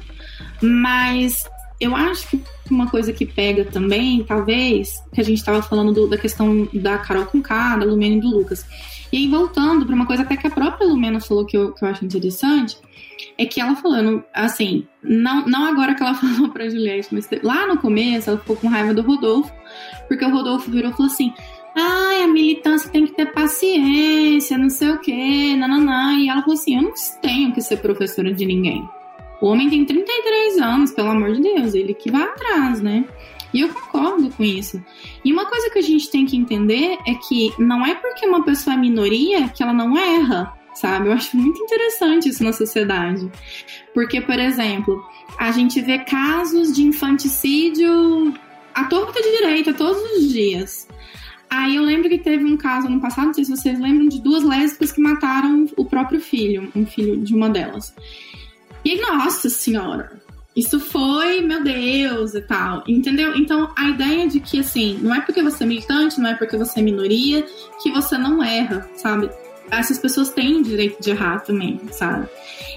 mas eu acho que uma coisa que pega também, talvez, que a gente estava falando do, da questão da Carol com K, da Lumena e do Lucas. E aí, voltando para uma coisa até que a própria Lumena falou que eu, que eu acho interessante, é que ela falando, assim, não, não agora que ela [laughs] falou pra Juliette, mas lá no começo ela ficou com raiva do Rodolfo, porque o Rodolfo virou e falou assim: ai, a militância tem que ter paciência, não sei o quê, nananã. E ela falou assim: eu não tenho que ser professora de ninguém. O homem tem 33 anos, pelo amor de Deus, ele que vai atrás, né? E eu concordo com isso. E uma coisa que a gente tem que entender é que não é porque uma pessoa é minoria que ela não erra sabe? Eu acho muito interessante isso na sociedade. Porque, por exemplo, a gente vê casos de infanticídio à torta de direita todos os dias. Aí eu lembro que teve um caso no passado, não sei se vocês lembram, de duas lésbicas que mataram o próprio filho, um filho de uma delas. E nossa senhora, isso foi, meu Deus, e tal, entendeu? Então a ideia de que assim, não é porque você é militante, não é porque você é minoria, que você não erra, sabe? essas pessoas têm direito de errar também, sabe?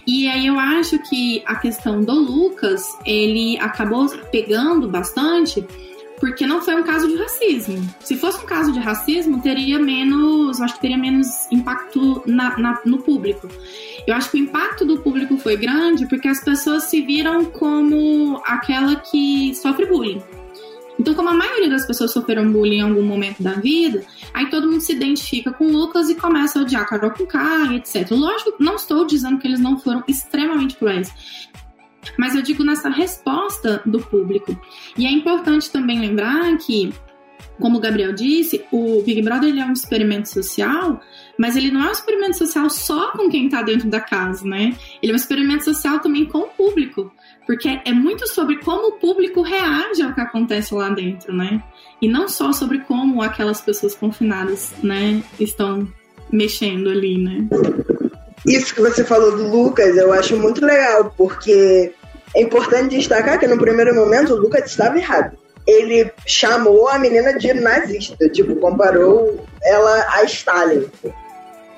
E aí eu acho que a questão do Lucas, ele acabou pegando bastante porque não foi um caso de racismo. Se fosse um caso de racismo, teria menos, acho que teria menos impacto na, na, no público. Eu acho que o impacto do público foi grande porque as pessoas se viram como aquela que sofre bullying. Então, como a maioria das pessoas sofreram bullying em algum momento da vida, aí todo mundo se identifica com o Lucas e começa a odiar Carol com K, etc. Lógico, não estou dizendo que eles não foram extremamente cruéis. Mas eu digo nessa resposta do público. E é importante também lembrar que como o Gabriel disse, o Big Brother ele é um experimento social, mas ele não é um experimento social só com quem está dentro da casa, né? Ele é um experimento social também com o público porque é muito sobre como o público reage ao que acontece lá dentro, né? E não só sobre como aquelas pessoas confinadas, né, estão mexendo ali, né? Isso que você falou do Lucas, eu acho muito legal, porque é importante destacar que no primeiro momento o Lucas estava errado. Ele chamou a menina de nazista, tipo, comparou ela a Stalin.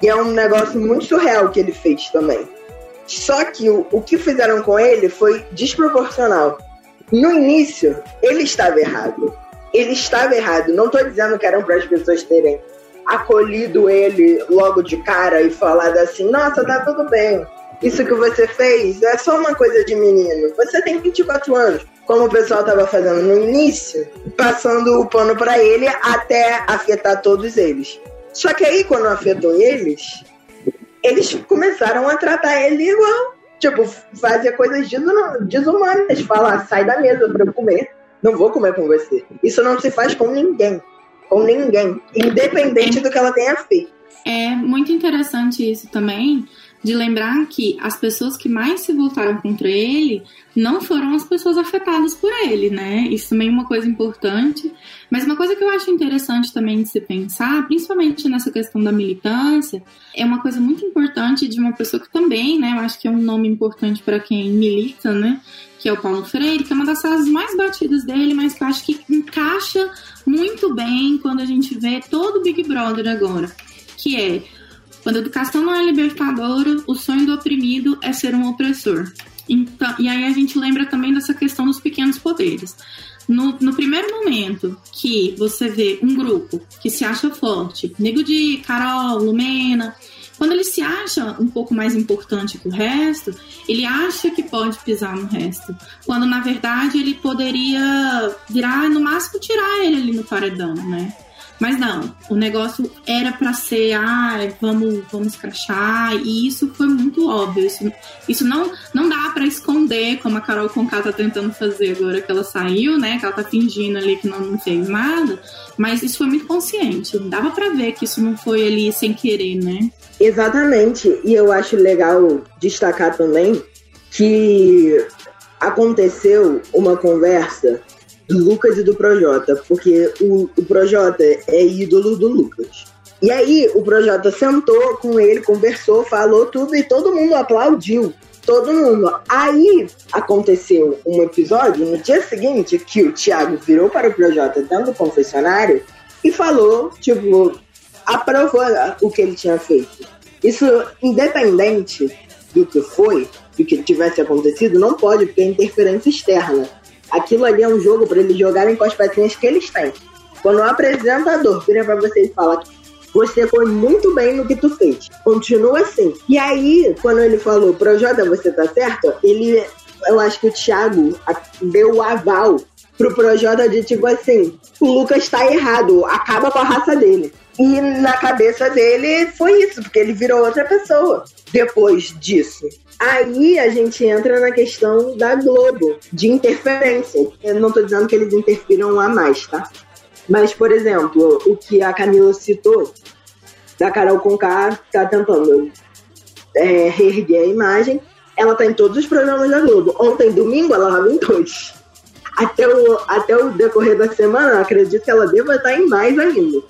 E é um negócio muito surreal que ele fez também. Só que o, o que fizeram com ele foi desproporcional. No início, ele estava errado. Ele estava errado. Não estou dizendo que eram para as pessoas terem acolhido ele logo de cara e falado assim: nossa, tá tudo bem. Isso que você fez é só uma coisa de menino. Você tem 24 anos. Como o pessoal estava fazendo no início, passando o pano para ele até afetar todos eles. Só que aí, quando afetou eles, eles começaram a tratar ele igual. Tipo, fazer coisas desumanas. Falar, sai da mesa para eu comer. Não vou comer com você. Isso não se faz com ninguém. Com ninguém. Independente do que ela tenha feito. É muito interessante isso também, de lembrar que as pessoas que mais se voltaram contra ele não foram as pessoas afetadas por ele, né? Isso também é uma coisa importante. Mas uma coisa que eu acho interessante também de se pensar, principalmente nessa questão da militância, é uma coisa muito importante de uma pessoa que também, né? Eu acho que é um nome importante para quem milita, né? Que é o Paulo Freire, que é uma das frases mais batidas dele, mas que eu acho que encaixa muito bem quando a gente vê todo o Big Brother agora. Que é quando a educação não é libertadora, o sonho do oprimido é ser um opressor. Então, e aí a gente lembra também dessa questão dos pequenos poderes. No, no, primeiro momento que você vê um grupo que se acha forte, Nego de Carol, Lumena, quando ele se acha um pouco mais importante que o resto, ele acha que pode pisar no resto. Quando na verdade ele poderia virar, no máximo, tirar ele ali no paredão, né? Mas não, o negócio era para ser, ah, vamos, vamos crachar, e isso foi muito óbvio. Isso, isso não, não dá para esconder, como a Carol Conká tá tentando fazer agora que ela saiu, né? Que ela tá fingindo ali que não, não fez nada. Mas isso foi muito consciente. Dava para ver que isso não foi ali sem querer, né? Exatamente. E eu acho legal destacar também que aconteceu uma conversa do Lucas e do Projota, porque o, o Projota é ídolo do Lucas. E aí o Projota sentou com ele, conversou, falou tudo e todo mundo aplaudiu. Todo mundo. Aí aconteceu um episódio no dia seguinte que o Thiago virou para o Projota dentro do confessionário e falou, tipo, aprovou o que ele tinha feito. Isso, independente do que foi, do que tivesse acontecido, não pode, porque é interferência externa. Aquilo ali é um jogo para eles jogarem com as pecinhas que eles têm. Quando o apresentador vira para você e fala você foi muito bem no que tu fez. Continua assim. E aí, quando ele falou, Projota, você tá certo? Ele, eu acho que o Thiago deu o aval pro Projota de tipo assim, o Lucas tá errado, acaba com a raça dele. E na cabeça dele foi isso, porque ele virou outra pessoa depois disso. Aí a gente entra na questão da Globo, de interferência. Eu não tô dizendo que eles interfiram a mais, tá? Mas, por exemplo, o que a Camila citou, da Carol Conká tá tentando é, reerguer a imagem, ela tá em todos os programas da Globo. Ontem, domingo, ela estava em dois. Até o, até o decorrer da semana, acredito que ela deva estar em mais ainda.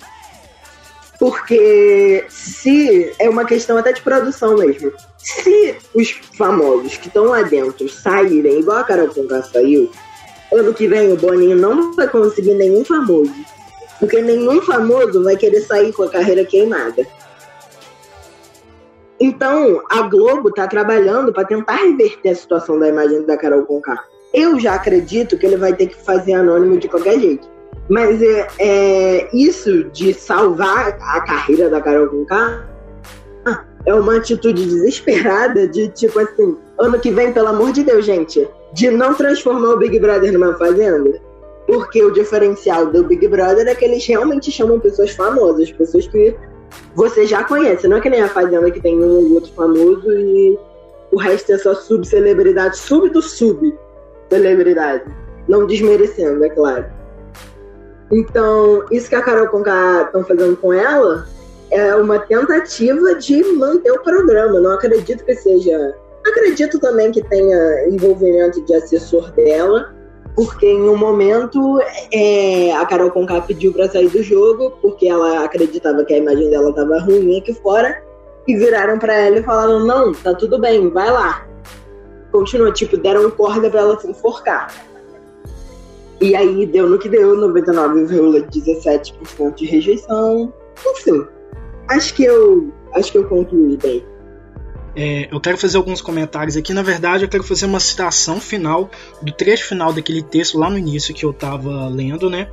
Porque se é uma questão até de produção mesmo. Se os famosos que estão lá dentro saírem, igual a Carol Conká saiu, ano que vem o Boninho não vai conseguir nenhum famoso. Porque nenhum famoso vai querer sair com a carreira queimada. Então, a Globo está trabalhando para tentar reverter a situação da imagem da Carol Conká. Eu já acredito que ele vai ter que fazer anônimo de qualquer jeito. Mas é, é, isso de salvar a carreira da Carol Conká é uma atitude desesperada de tipo assim, ano que vem, pelo amor de Deus, gente, de não transformar o Big Brother numa fazenda. Porque o diferencial do Big Brother é que eles realmente chamam pessoas famosas, pessoas que você já conhece. Não é que nem a Fazenda que tem um ou outro famoso e o resto é só subcelebridade, sub do sub celebridade. Não desmerecendo, é claro. Então, isso que a Carol Conká estão fazendo com ela é uma tentativa de manter o programa. Não acredito que seja. Acredito também que tenha envolvimento de assessor dela, porque em um momento é, a Carol Conká pediu para sair do jogo, porque ela acreditava que a imagem dela estava ruim aqui fora, e viraram para ela e falaram: não, tá tudo bem, vai lá. Continua, tipo, deram corda para ela se enforcar. E aí deu no que deu, 99,17% de rejeição. Enfim, acho que eu acho que eu concluí bem. É, eu quero fazer alguns comentários aqui. Na verdade, eu quero fazer uma citação final do trecho final daquele texto lá no início que eu estava lendo, né?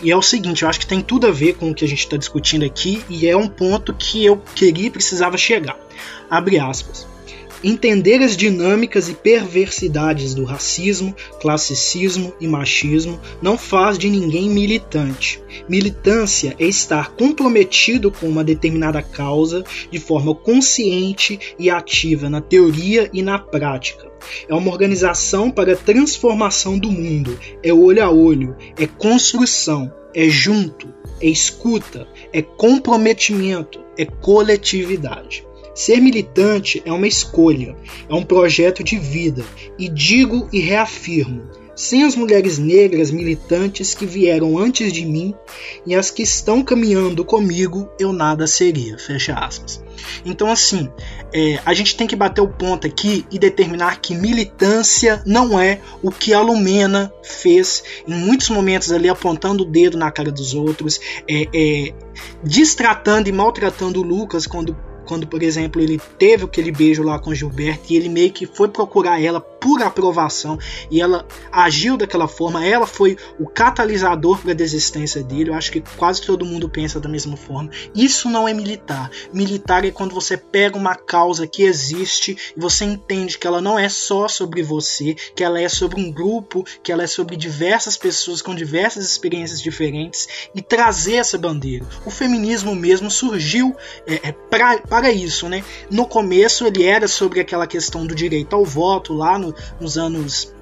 E é o seguinte: eu acho que tem tudo a ver com o que a gente está discutindo aqui e é um ponto que eu queria e precisava chegar. Abre aspas. Entender as dinâmicas e perversidades do racismo, classicismo e machismo não faz de ninguém militante. Militância é estar comprometido com uma determinada causa de forma consciente e ativa na teoria e na prática. É uma organização para a transformação do mundo, é olho a olho, é construção, é junto, é escuta, é comprometimento, é coletividade. Ser militante é uma escolha, é um projeto de vida, e digo e reafirmo: sem as mulheres negras militantes que vieram antes de mim e as que estão caminhando comigo, eu nada seria. Fecha aspas. Então, assim, é, a gente tem que bater o ponto aqui e determinar que militância não é o que a Lumena fez em muitos momentos ali, apontando o dedo na cara dos outros, é, é, distratando e maltratando o Lucas quando quando, por exemplo, ele teve aquele beijo lá com Gilberto e ele meio que foi procurar ela por aprovação e ela agiu daquela forma, ela foi o catalisador para a desistência dele. Eu acho que quase todo mundo pensa da mesma forma. Isso não é militar. Militar é quando você pega uma causa que existe e você entende que ela não é só sobre você, que ela é sobre um grupo, que ela é sobre diversas pessoas com diversas experiências diferentes e trazer essa bandeira. O feminismo mesmo surgiu é, é, para para isso, né? No começo ele era sobre aquela questão do direito ao voto lá no, nos anos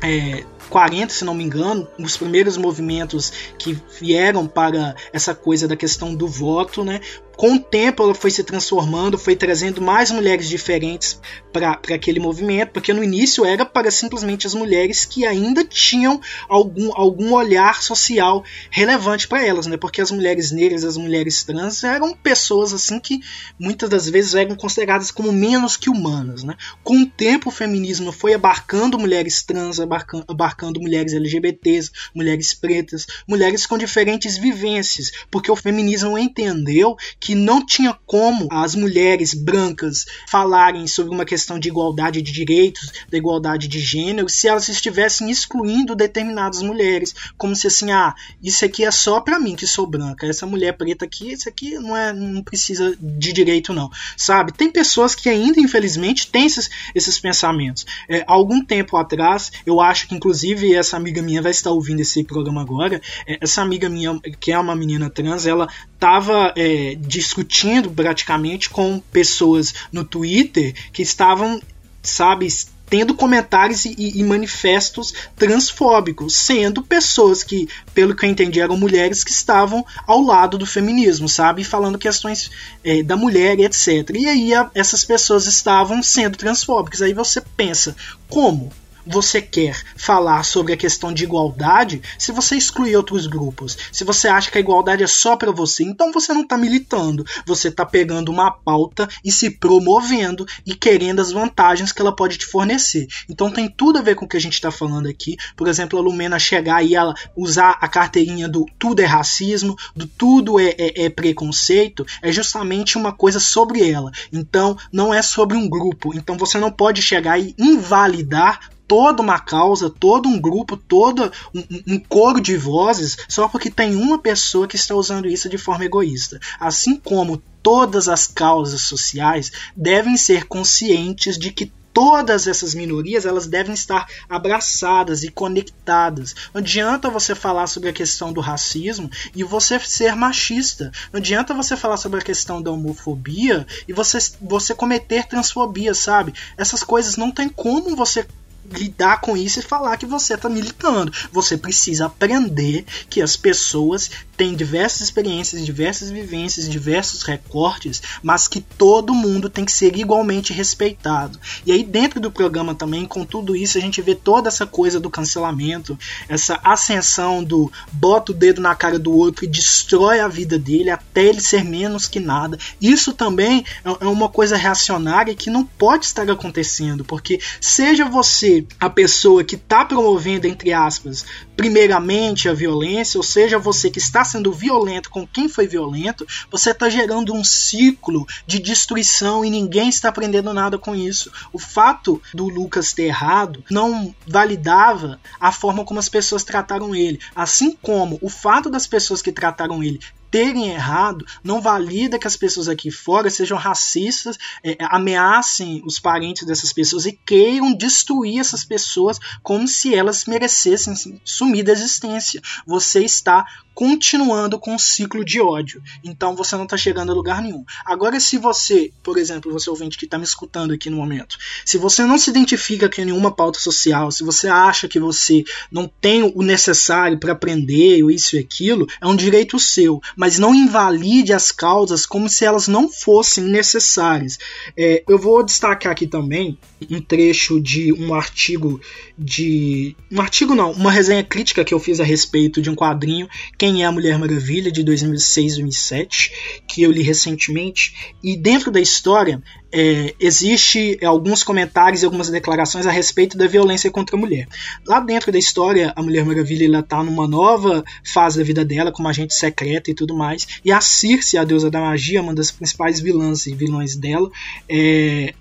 é, 40, se não me engano, os primeiros movimentos que vieram para essa coisa da questão do voto, né? com o tempo ela foi se transformando, foi trazendo mais mulheres diferentes para aquele movimento, porque no início era para simplesmente as mulheres que ainda tinham algum, algum olhar social relevante para elas, né? Porque as mulheres negras, as mulheres trans eram pessoas assim que muitas das vezes eram consideradas como menos que humanas, né? Com o tempo o feminismo foi abarcando mulheres trans, abarcando, abarcando mulheres LGBTs, mulheres pretas, mulheres com diferentes vivências, porque o feminismo entendeu que não tinha como as mulheres brancas falarem sobre uma questão de igualdade de direitos, da igualdade de gênero, se elas estivessem excluindo determinadas mulheres, como se assim, ah, isso aqui é só para mim que sou branca, essa mulher preta aqui, isso aqui não é, não precisa de direito não, sabe? Tem pessoas que ainda infelizmente têm esses, esses pensamentos. É, algum tempo atrás, eu acho que inclusive essa amiga minha vai estar ouvindo esse programa agora, é, essa amiga minha que é uma menina trans, ela estava é, discutindo praticamente com pessoas no Twitter que estavam, sabe, tendo comentários e, e, manifestos transfóbicos, sendo pessoas que, pelo que eu entendi, eram mulheres que estavam ao lado do feminismo, sabe? Falando questões é, da mulher e etc. E aí a, essas pessoas estavam sendo transfóbicas. Aí você pensa, como? Você quer falar sobre a questão de igualdade se você exclui outros grupos. Se você acha que a igualdade é só para você, então você não está militando. Você está pegando uma pauta e se promovendo e querendo as vantagens que ela pode te fornecer. Então tem tudo a ver com o que a gente está falando aqui. Por exemplo, a Lumena chegar e ela usar a carteirinha do tudo é racismo, do tudo é, é, é preconceito, é justamente uma coisa sobre ela. Então não é sobre um grupo. Então você não pode chegar e invalidar toda uma causa, todo um grupo, todo um, um coro de vozes, só porque tem uma pessoa que está usando isso de forma egoísta. Assim como todas as causas sociais devem ser conscientes de que todas essas minorias elas devem estar abraçadas e conectadas. Não adianta você falar sobre a questão do racismo e você ser machista. Não adianta você falar sobre a questão da homofobia e você, você cometer transfobia, sabe? Essas coisas não tem como você lidar com isso e falar que você está militando. Você precisa aprender que as pessoas têm diversas experiências, diversas vivências, diversos recortes, mas que todo mundo tem que ser igualmente respeitado. E aí dentro do programa também, com tudo isso, a gente vê toda essa coisa do cancelamento, essa ascensão do bota o dedo na cara do outro e destrói a vida dele até ele ser menos que nada. Isso também é, é uma coisa reacionária que não pode estar acontecendo, porque seja você a pessoa que está promovendo, entre aspas, primeiramente a violência, ou seja, você que está sendo violento com quem foi violento, você está gerando um ciclo de destruição e ninguém está aprendendo nada com isso. O fato do Lucas ter errado não validava a forma como as pessoas trataram ele, assim como o fato das pessoas que trataram ele terem errado não valida que as pessoas aqui fora sejam racistas, é, ameacem os parentes dessas pessoas e queiram destruir essas pessoas como se elas merecessem sumir da existência. Você está continuando com um ciclo de ódio. Então você não está chegando a lugar nenhum. Agora, se você, por exemplo, você ouvinte que está me escutando aqui no momento, se você não se identifica com nenhuma pauta social, se você acha que você não tem o necessário para aprender isso e aquilo, é um direito seu. Mas não invalide as causas como se elas não fossem necessárias. É, eu vou destacar aqui também um trecho de um artigo de. Um artigo não, uma resenha crítica que eu fiz a respeito de um quadrinho quem é a Mulher Maravilha, de 2006 2007, que eu li recentemente. E dentro da história, é, existe alguns comentários e algumas declarações a respeito da violência contra a mulher. Lá dentro da história, a Mulher Maravilha está numa nova fase da vida dela, como agente secreta e tudo mais. E a Circe, a deusa da magia, uma das principais vilãs e vilões dela, é,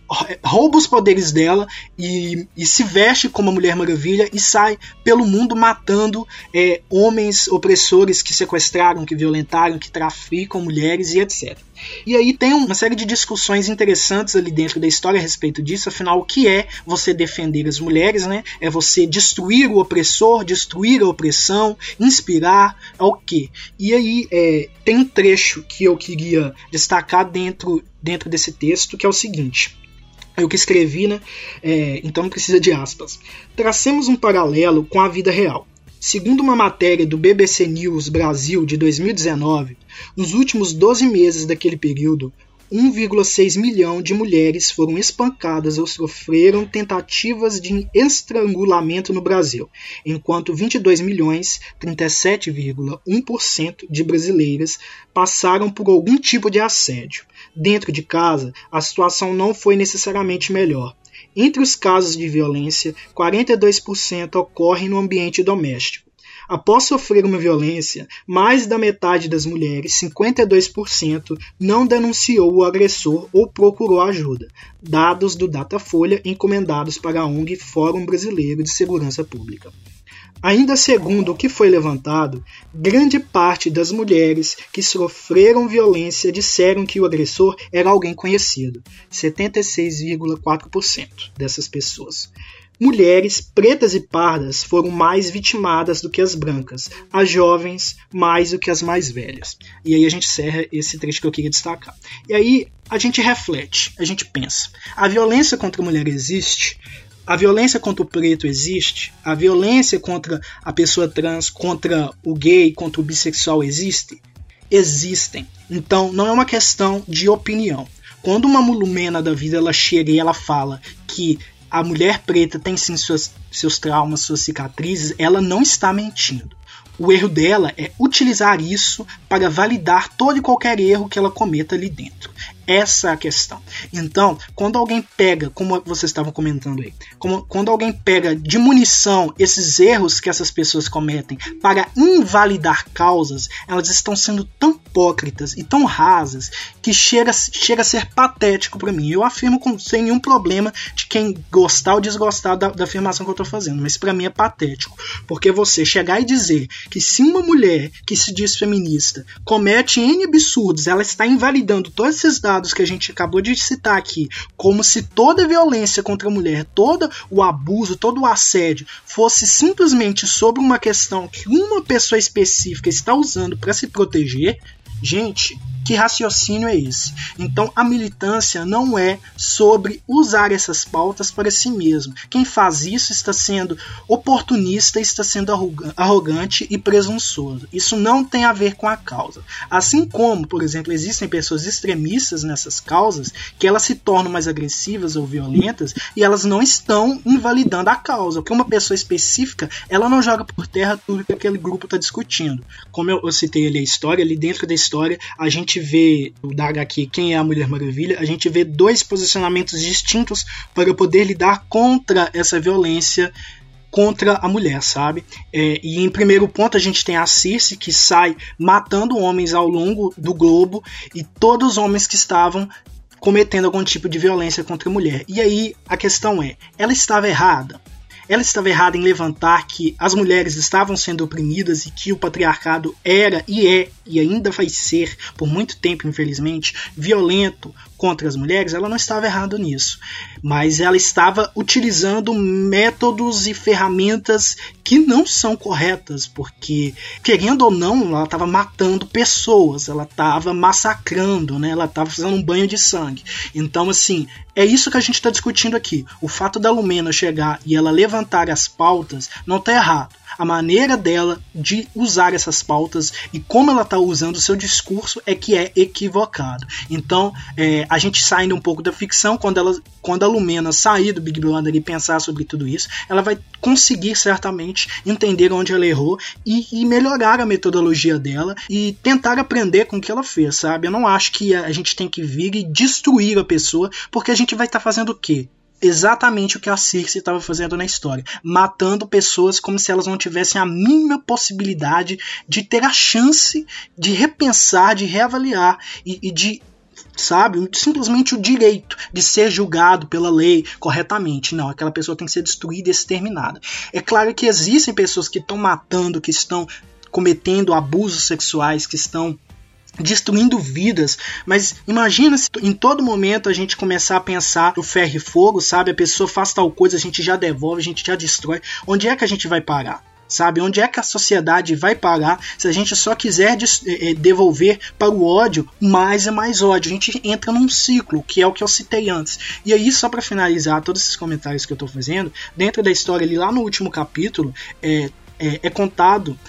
rouba os poderes dela e, e, se veste como a Mulher Maravilha e sai pelo mundo matando é, homens opressores que sequestraram, que violentaram, que traficam mulheres e etc. E aí tem uma série de discussões interessantes ali dentro da história a respeito disso. Afinal, o que é você defender as mulheres, né? É você destruir o opressor, destruir a opressão, inspirar, é o quê? E aí é, tem um trecho que eu queria destacar dentro, dentro desse texto, que é o seguinte. Eu que escrevi, né? É, então precisa de aspas. Tracemos um paralelo com a vida real. Segundo uma matéria do BBC News Brasil de 2019, nos últimos 12 meses daquele período, 1,6 milhão de mulheres foram espancadas ou sofreram tentativas de estrangulamento no Brasil, enquanto 22 milhões, 37,1% de brasileiras passaram por algum tipo de assédio. Dentro de casa, a situação não foi necessariamente melhor. Entre os casos de violência, 42% ocorrem no ambiente doméstico. Após sofrer uma violência, mais da metade das mulheres, 52%, não denunciou o agressor ou procurou ajuda. Dados do Datafolha encomendados para a ONG Fórum Brasileiro de Segurança Pública. Ainda segundo o que foi levantado, grande parte das mulheres que sofreram violência disseram que o agressor era alguém conhecido, 76,4% dessas pessoas. Mulheres pretas e pardas foram mais vitimadas do que as brancas, as jovens mais do que as mais velhas. E aí a gente encerra esse trecho que eu queria destacar. E aí a gente reflete, a gente pensa: a violência contra a mulher existe, a violência contra o preto existe? A violência contra a pessoa trans, contra o gay, contra o bissexual existe? Existem. Então não é uma questão de opinião. Quando uma mulumena da vida ela chega e ela fala que a mulher preta tem sim suas, seus traumas, suas cicatrizes, ela não está mentindo. O erro dela é utilizar isso para validar todo e qualquer erro que ela cometa ali dentro. Essa é a questão. Então, quando alguém pega, como vocês estavam comentando aí, como, quando alguém pega de munição esses erros que essas pessoas cometem para invalidar causas, elas estão sendo tão hipócritas e tão rasas que chega, chega a ser patético para mim. Eu afirmo com, sem nenhum problema de quem gostar ou desgostar da, da afirmação que eu estou fazendo, mas para mim é patético. Porque você chegar e dizer que se uma mulher que se diz feminista comete N absurdos, ela está invalidando todos esses dados dados que a gente acabou de citar aqui, como se toda violência contra a mulher, todo o abuso, todo o assédio fosse simplesmente sobre uma questão que uma pessoa específica está usando para se proteger, gente, que raciocínio é esse? Então, a militância não é sobre usar essas pautas para si mesmo. Quem faz isso está sendo oportunista, está sendo arrogante e presunçoso. Isso não tem a ver com a causa. Assim como, por exemplo, existem pessoas extremistas nessas causas que elas se tornam mais agressivas ou violentas e elas não estão invalidando a causa. Porque uma pessoa específica, ela não joga por terra tudo que aquele grupo está discutindo. Como eu, eu citei ali a história, ali dentro da história, a gente gente vê, da HQ, quem é a Mulher Maravilha, a gente vê dois posicionamentos distintos para poder lidar contra essa violência contra a mulher, sabe? É, e em primeiro ponto a gente tem a Circe que sai matando homens ao longo do globo e todos os homens que estavam cometendo algum tipo de violência contra a mulher. E aí a questão é, ela estava errada? Ela estava errada em levantar que as mulheres estavam sendo oprimidas e que o patriarcado era e é e ainda vai ser por muito tempo, infelizmente, violento contra as mulheres, ela não estava errada nisso. Mas ela estava utilizando métodos e ferramentas que não são corretas, porque, querendo ou não, ela estava matando pessoas, ela estava massacrando, né? ela estava fazendo um banho de sangue. Então, assim, é isso que a gente está discutindo aqui. O fato da Lumena chegar e ela levantar as pautas não está errado a maneira dela de usar essas pautas e como ela está usando o seu discurso é que é equivocado. Então, é, a gente saindo um pouco da ficção, quando, ela, quando a Lumena sair do Big Brother e pensar sobre tudo isso, ela vai conseguir certamente entender onde ela errou e, e melhorar a metodologia dela e tentar aprender com o que ela fez, sabe? Eu não acho que a, a gente tem que vir e destruir a pessoa, porque a gente vai estar tá fazendo o quê? Exatamente o que a Circe estava fazendo na história, matando pessoas como se elas não tivessem a mínima possibilidade de ter a chance de repensar, de reavaliar e, e de sabe? Simplesmente o direito de ser julgado pela lei corretamente. Não, aquela pessoa tem que ser destruída e exterminada. É claro que existem pessoas que estão matando, que estão cometendo abusos sexuais, que estão destruindo vidas. Mas imagina se em todo momento a gente começar a pensar o ferro e fogo, sabe? A pessoa faz tal coisa, a gente já devolve, a gente já destrói. Onde é que a gente vai parar? Sabe? Onde é que a sociedade vai parar se a gente só quiser eh, eh, devolver para o ódio mais e mais ódio? A gente entra num ciclo, que é o que eu citei antes. E aí, só para finalizar todos esses comentários que eu estou fazendo, dentro da história ali, lá no último capítulo, é, é, é contado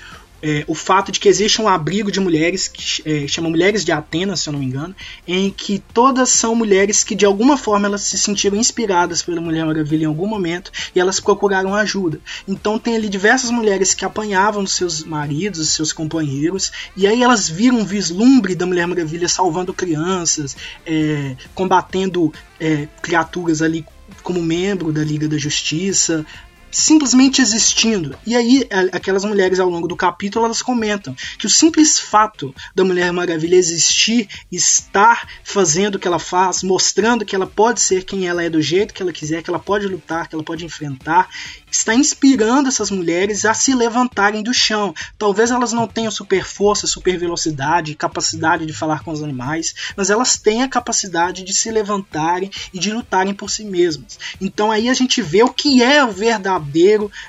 é, o fato de que existe um abrigo de mulheres que é, chama Mulheres de Atenas, se eu não me engano, em que todas são mulheres que de alguma forma elas se sentiram inspiradas pela Mulher Maravilha em algum momento e elas procuraram ajuda. Então tem ali diversas mulheres que apanhavam seus maridos, seus companheiros, e aí elas viram um vislumbre da Mulher Maravilha salvando crianças, é, combatendo é, criaturas ali como membro da Liga da Justiça, simplesmente existindo. E aí, aquelas mulheres ao longo do capítulo, elas comentam que o simples fato da Mulher Maravilha existir, estar fazendo o que ela faz, mostrando que ela pode ser quem ela é do jeito que ela quiser, que ela pode lutar, que ela pode enfrentar, está inspirando essas mulheres a se levantarem do chão. Talvez elas não tenham super força, super velocidade, capacidade de falar com os animais, mas elas têm a capacidade de se levantarem e de lutarem por si mesmas. Então aí a gente vê o que é o verdadeiro,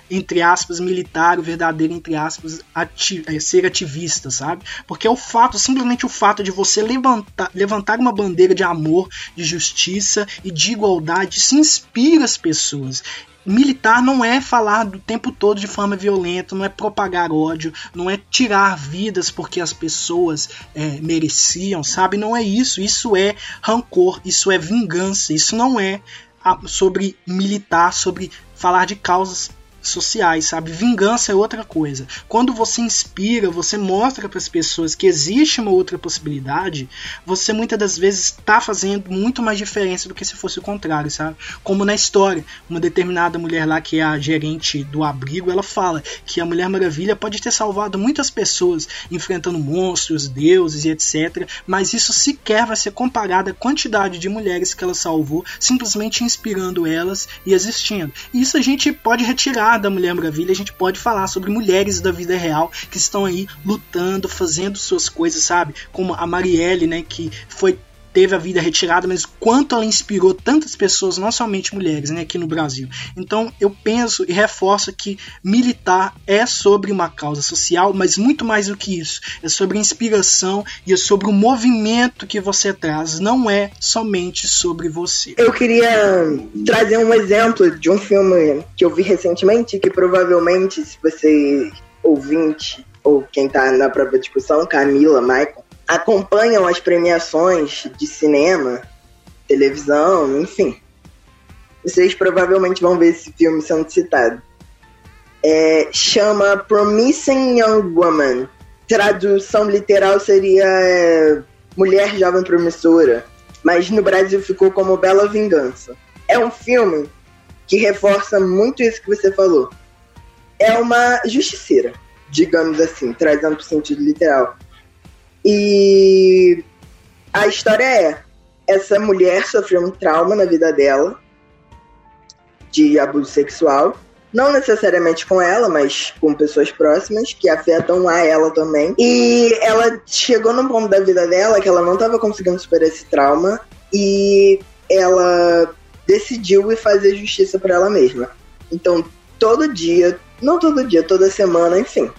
entre aspas, militar, o verdadeiro, entre aspas, ati é, ser ativista, sabe? Porque é o fato, simplesmente o fato de você levantar, levantar uma bandeira de amor, de justiça e de igualdade, se inspira as pessoas militar não é falar do tempo todo de forma violenta, não é propagar ódio, não é tirar vidas porque as pessoas é, mereciam, sabe? Não é isso. Isso é rancor, isso é vingança, isso não é sobre militar, sobre falar de causas sociais, sabe? Vingança é outra coisa. Quando você inspira, você mostra para as pessoas que existe uma outra possibilidade, você muitas das vezes está fazendo muito mais diferença do que se fosse o contrário, sabe? Como na história, uma determinada mulher lá que é a gerente do abrigo, ela fala que a Mulher Maravilha pode ter salvado muitas pessoas enfrentando monstros, deuses e etc, mas isso sequer vai ser comparado à quantidade de mulheres que ela salvou, simplesmente inspirando elas e existindo. Isso a gente pode retirar da Mulher Maravilha, a gente pode falar sobre mulheres da vida real que estão aí lutando, fazendo suas coisas, sabe? Como a Marielle, né, que foi teve a vida retirada, mas quanto ela inspirou tantas pessoas, não somente mulheres, né, aqui no Brasil. Então eu penso e reforço que militar é sobre uma causa social, mas muito mais do que isso, é sobre inspiração e é sobre o movimento que você traz, não é somente sobre você. Eu queria trazer um exemplo de um filme que eu vi recentemente, que provavelmente, se você ouvinte ou quem está na própria discussão, Camila, Michael, acompanham as premiações de cinema, televisão, enfim. Vocês provavelmente vão ver esse filme sendo citado. É, chama Promising Young Woman. Tradução literal seria é, Mulher Jovem Promissora, mas no Brasil ficou como Bela Vingança. É um filme que reforça muito isso que você falou. É uma justiceira, digamos assim, trazendo para o sentido literal. E a história é: essa mulher sofreu um trauma na vida dela de abuso sexual não necessariamente com ela, mas com pessoas próximas que afetam a ela também. E ela chegou num ponto da vida dela que ela não estava conseguindo superar esse trauma e ela decidiu ir fazer justiça para ela mesma. Então, todo dia, não todo dia, toda semana, enfim,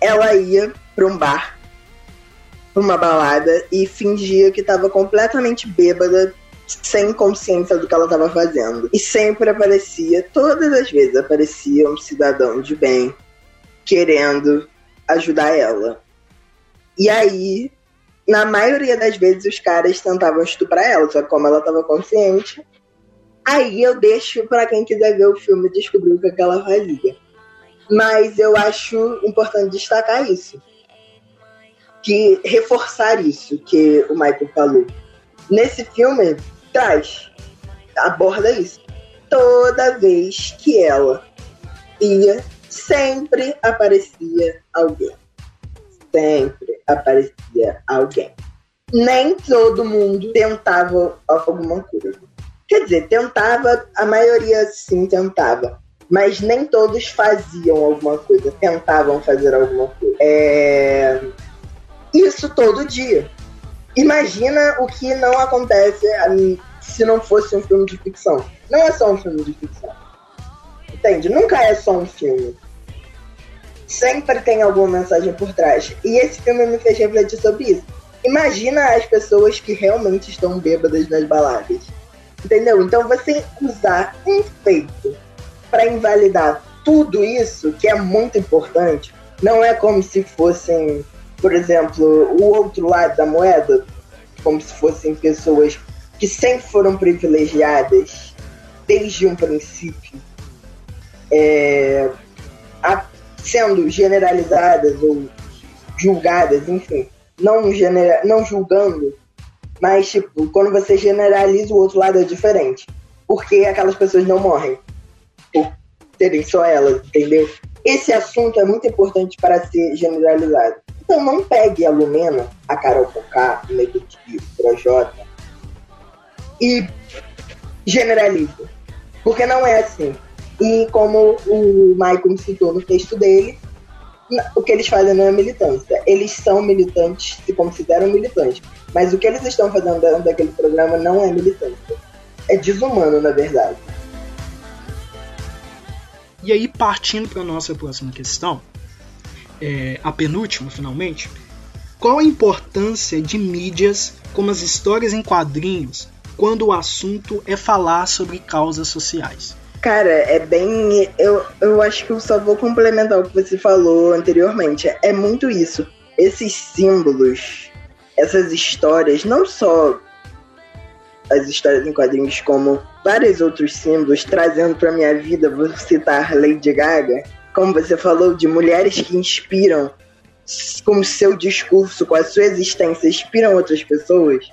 ela ia para um bar, uma balada e fingia que estava completamente bêbada, sem consciência do que ela estava fazendo. E sempre aparecia, todas as vezes aparecia um cidadão de bem querendo ajudar ela. E aí, na maioria das vezes, os caras tentavam estuprar ela, só que como ela estava consciente, aí eu deixo para quem quiser ver o filme descobrir o que, que ela fazia. Mas eu acho importante destacar isso. Que reforçar isso que o Michael falou. Nesse filme, traz, aborda isso. Toda vez que ela ia, sempre aparecia alguém. Sempre aparecia alguém. Nem todo mundo tentava alguma coisa. Quer dizer, tentava, a maioria sim tentava mas nem todos faziam alguma coisa, tentavam fazer alguma coisa. É... Isso todo dia. Imagina o que não acontece se não fosse um filme de ficção. Não é só um filme de ficção. Entende? Nunca é só um filme. Sempre tem alguma mensagem por trás. E esse filme me fez refletir sobre isso. Imagina as pessoas que realmente estão bêbadas nas baladas. Entendeu? Então você usar um feito para invalidar tudo isso, que é muito importante, não é como se fossem, por exemplo, o outro lado da moeda, como se fossem pessoas que sempre foram privilegiadas desde um princípio, é, a, sendo generalizadas ou julgadas, enfim, não, genera, não julgando, mas tipo, quando você generaliza o outro lado é diferente, porque aquelas pessoas não morrem por terem só elas, entendeu? Esse assunto é muito importante para ser generalizado. Então não pegue a Lumena, a Carol Conká, o Negativo, o Projota e generalize. Porque não é assim. E como o Michael citou no texto dele, o que eles fazem não é militância. Eles são militantes, se consideram militantes. Mas o que eles estão fazendo dentro daquele programa não é militância. É desumano, na verdade. E aí, partindo para a nossa próxima questão, é, a penúltima, finalmente, qual a importância de mídias como as histórias em quadrinhos quando o assunto é falar sobre causas sociais? Cara, é bem. Eu, eu acho que eu só vou complementar o que você falou anteriormente. É muito isso. Esses símbolos, essas histórias, não só as histórias em quadrinhos, como vários outros símbolos, trazendo para minha vida, vou citar Lady Gaga, como você falou, de mulheres que inspiram com o seu discurso, com a sua existência, inspiram outras pessoas.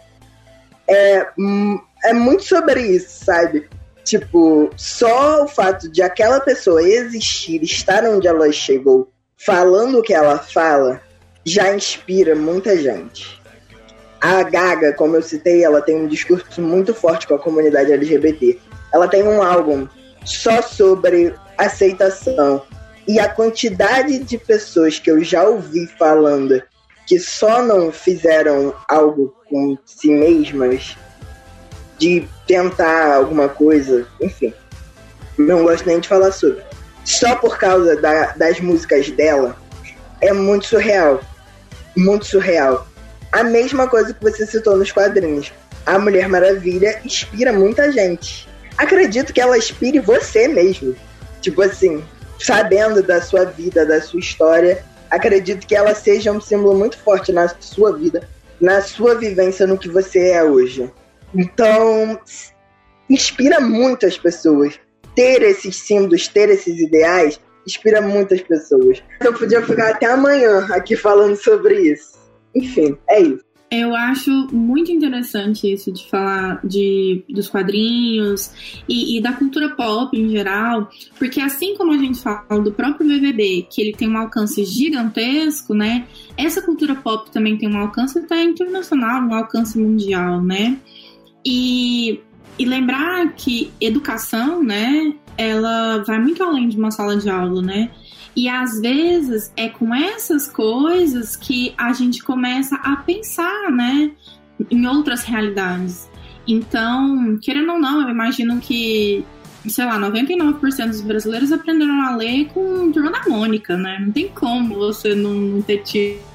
É, hum, é muito sobre isso, sabe? Tipo, só o fato de aquela pessoa existir, estar onde ela chegou, falando o que ela fala, já inspira muita gente. A Gaga, como eu citei, ela tem um discurso muito forte com a comunidade LGBT. Ela tem um álbum só sobre aceitação. E a quantidade de pessoas que eu já ouvi falando que só não fizeram algo com si mesmas, de tentar alguma coisa, enfim, não gosto nem de falar sobre. Só por causa da, das músicas dela, é muito surreal. Muito surreal. A mesma coisa que você citou nos quadrinhos. A Mulher Maravilha inspira muita gente. Acredito que ela inspire você mesmo. Tipo assim, sabendo da sua vida, da sua história, acredito que ela seja um símbolo muito forte na sua vida, na sua vivência no que você é hoje. Então, inspira muitas pessoas. Ter esses símbolos, ter esses ideais, inspira muitas pessoas. Eu podia ficar até amanhã aqui falando sobre isso. Enfim, é isso. Eu acho muito interessante isso de falar de, dos quadrinhos e, e, da cultura pop em geral, porque assim como a gente fala do próprio BBB, que ele tem um alcance gigantesco, né? Essa cultura pop também tem um alcance até internacional, um alcance mundial, né? E, e lembrar que educação, né, ela vai muito além de uma sala de aula, né? E às vezes é com essas coisas que a gente começa a pensar, né, em outras realidades. Então, querendo ou não, eu imagino que, sei lá, 99% dos brasileiros aprenderam a ler com Turma da Mônica, né? Não tem como você não ter tido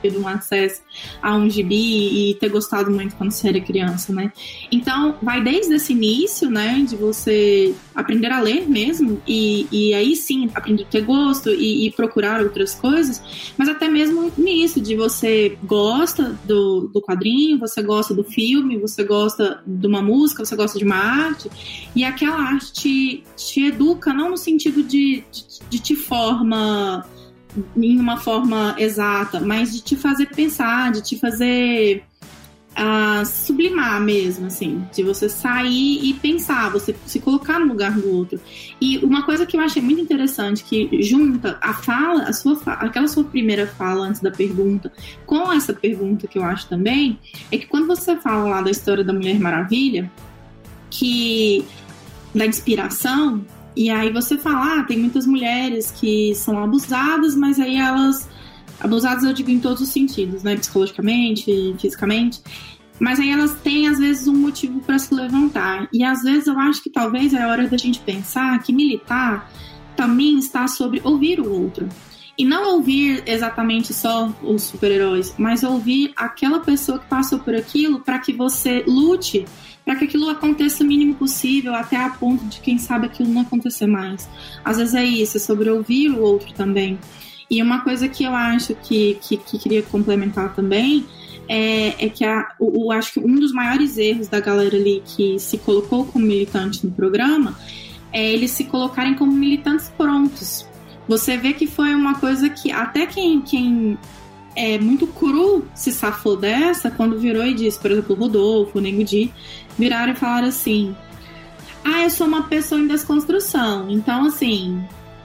tido um acesso a um gibi e ter gostado muito quando você era criança, né? Então, vai desde esse início, né, de você aprender a ler mesmo, e, e aí sim aprender a ter gosto e, e procurar outras coisas, mas até mesmo nisso, de você gosta do, do quadrinho, você gosta do filme, você gosta de uma música, você gosta de uma arte, e aquela arte te, te educa, não no sentido de, de, de te forma em uma forma exata, mas de te fazer pensar, de te fazer uh, sublimar mesmo, assim, de você sair e pensar, você se colocar no lugar do outro. E uma coisa que eu achei muito interessante que junta a fala, a sua aquela sua primeira fala antes da pergunta, com essa pergunta que eu acho também, é que quando você fala lá da história da Mulher Maravilha, que da inspiração, e aí você fala, ah, tem muitas mulheres que são abusadas, mas aí elas. Abusadas eu digo em todos os sentidos, né? Psicologicamente, fisicamente. Mas aí elas têm, às vezes, um motivo para se levantar. E às vezes eu acho que talvez é hora da gente pensar que militar também está sobre ouvir o outro. E não ouvir exatamente só os super-heróis, mas ouvir aquela pessoa que passou por aquilo para que você lute para que aquilo aconteça o mínimo possível, até a ponto de, quem sabe, aquilo não acontecer mais. Às vezes é isso, é sobre ouvir o outro também. E uma coisa que eu acho que, que, que queria complementar também é, é que a, o, o, acho que um dos maiores erros da galera ali que se colocou como militante no programa é eles se colocarem como militantes prontos. Você vê que foi uma coisa que até quem, quem é muito cru se safou dessa quando virou e disse, por exemplo, o Rodolfo, o Nego Di, viraram e falaram assim: Ah, eu sou uma pessoa em desconstrução, então assim,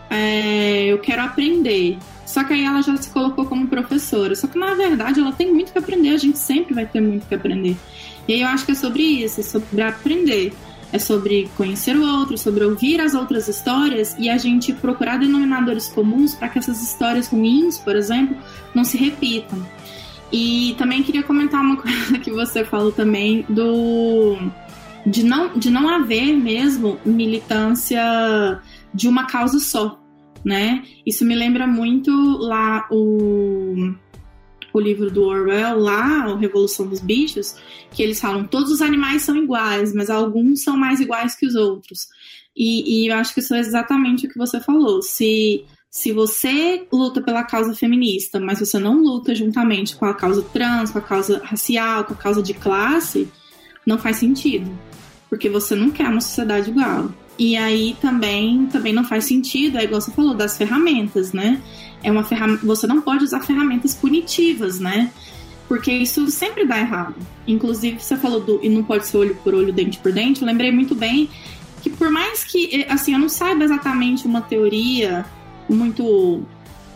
é, eu quero aprender. Só que aí ela já se colocou como professora. Só que na verdade ela tem muito que aprender, a gente sempre vai ter muito que aprender. E aí eu acho que é sobre isso, é sobre aprender. É sobre conhecer o outro, sobre ouvir as outras histórias e a gente procurar denominadores comuns para que essas histórias ruins, por exemplo, não se repitam. E também queria comentar uma [laughs] coisa que você falou também do de não, de não haver mesmo militância de uma causa só, né? Isso me lembra muito lá o, o livro do Orwell, lá, a Revolução dos Bichos, que eles falam todos os animais são iguais, mas alguns são mais iguais que os outros. E, e eu acho que isso é exatamente o que você falou. Se se você luta pela causa feminista, mas você não luta juntamente com a causa trans, com a causa racial, com a causa de classe, não faz sentido. Porque você não quer uma sociedade igual. E aí também, também não faz sentido, é igual você falou, das ferramentas, né? É uma ferramenta. Você não pode usar ferramentas punitivas, né? Porque isso sempre dá errado. Inclusive, você falou do e não pode ser olho por olho, dente por dente. Eu lembrei muito bem que por mais que, assim, eu não saiba exatamente uma teoria muito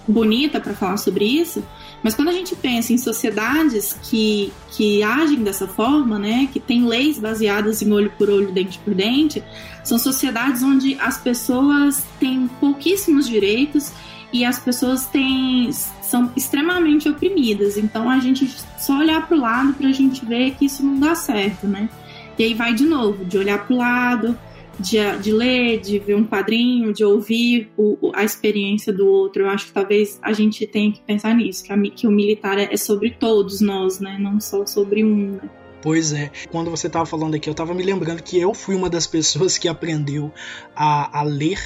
bonita para falar sobre isso, mas quando a gente pensa em sociedades que, que agem dessa forma, né, que têm leis baseadas em olho por olho, dente por dente, são sociedades onde as pessoas têm pouquíssimos direitos e as pessoas têm, são extremamente oprimidas. Então a gente só olhar para o lado para a gente ver que isso não dá certo, né? E aí vai de novo, de olhar para o lado, de, de ler, de ver um quadrinho, de ouvir o, a experiência do outro. Eu acho que talvez a gente tenha que pensar nisso, que, a, que o militar é, é sobre todos nós, né? Não só sobre um, né? Pois é, quando você estava falando aqui, eu estava me lembrando que eu fui uma das pessoas que aprendeu a, a ler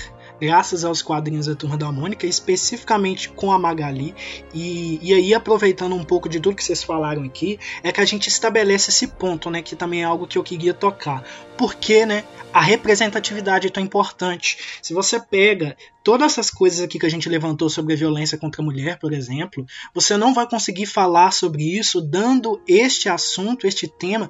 graças aos quadrinhos da Turma da Mônica, especificamente com a Magali. E, e aí, aproveitando um pouco de tudo que vocês falaram aqui, é que a gente estabelece esse ponto, né? Que também é algo que eu queria tocar. Porque, né? A representatividade é tão importante. Se você pega todas essas coisas aqui que a gente levantou sobre a violência contra a mulher, por exemplo, você não vai conseguir falar sobre isso dando este assunto, este tema,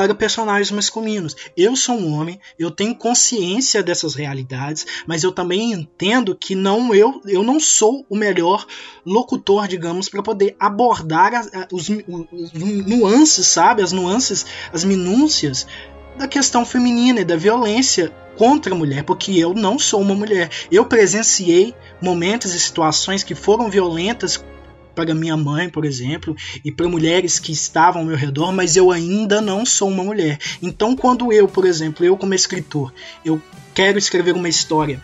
para personagens masculinos. Eu sou um homem, eu tenho consciência dessas realidades, mas eu também entendo que não eu, eu não sou o melhor locutor, digamos, para poder abordar as, os, os, nuances, sabe? As nuances, as minúcias da questão feminina e da violência contra a mulher, porque eu não sou uma mulher. Eu presenciei momentos e situações que foram violentas para minha mãe, por exemplo, e para mulheres que estavam ao meu redor, mas eu ainda não sou uma mulher. Então, quando eu, por exemplo, eu como escritor, eu quero escrever uma história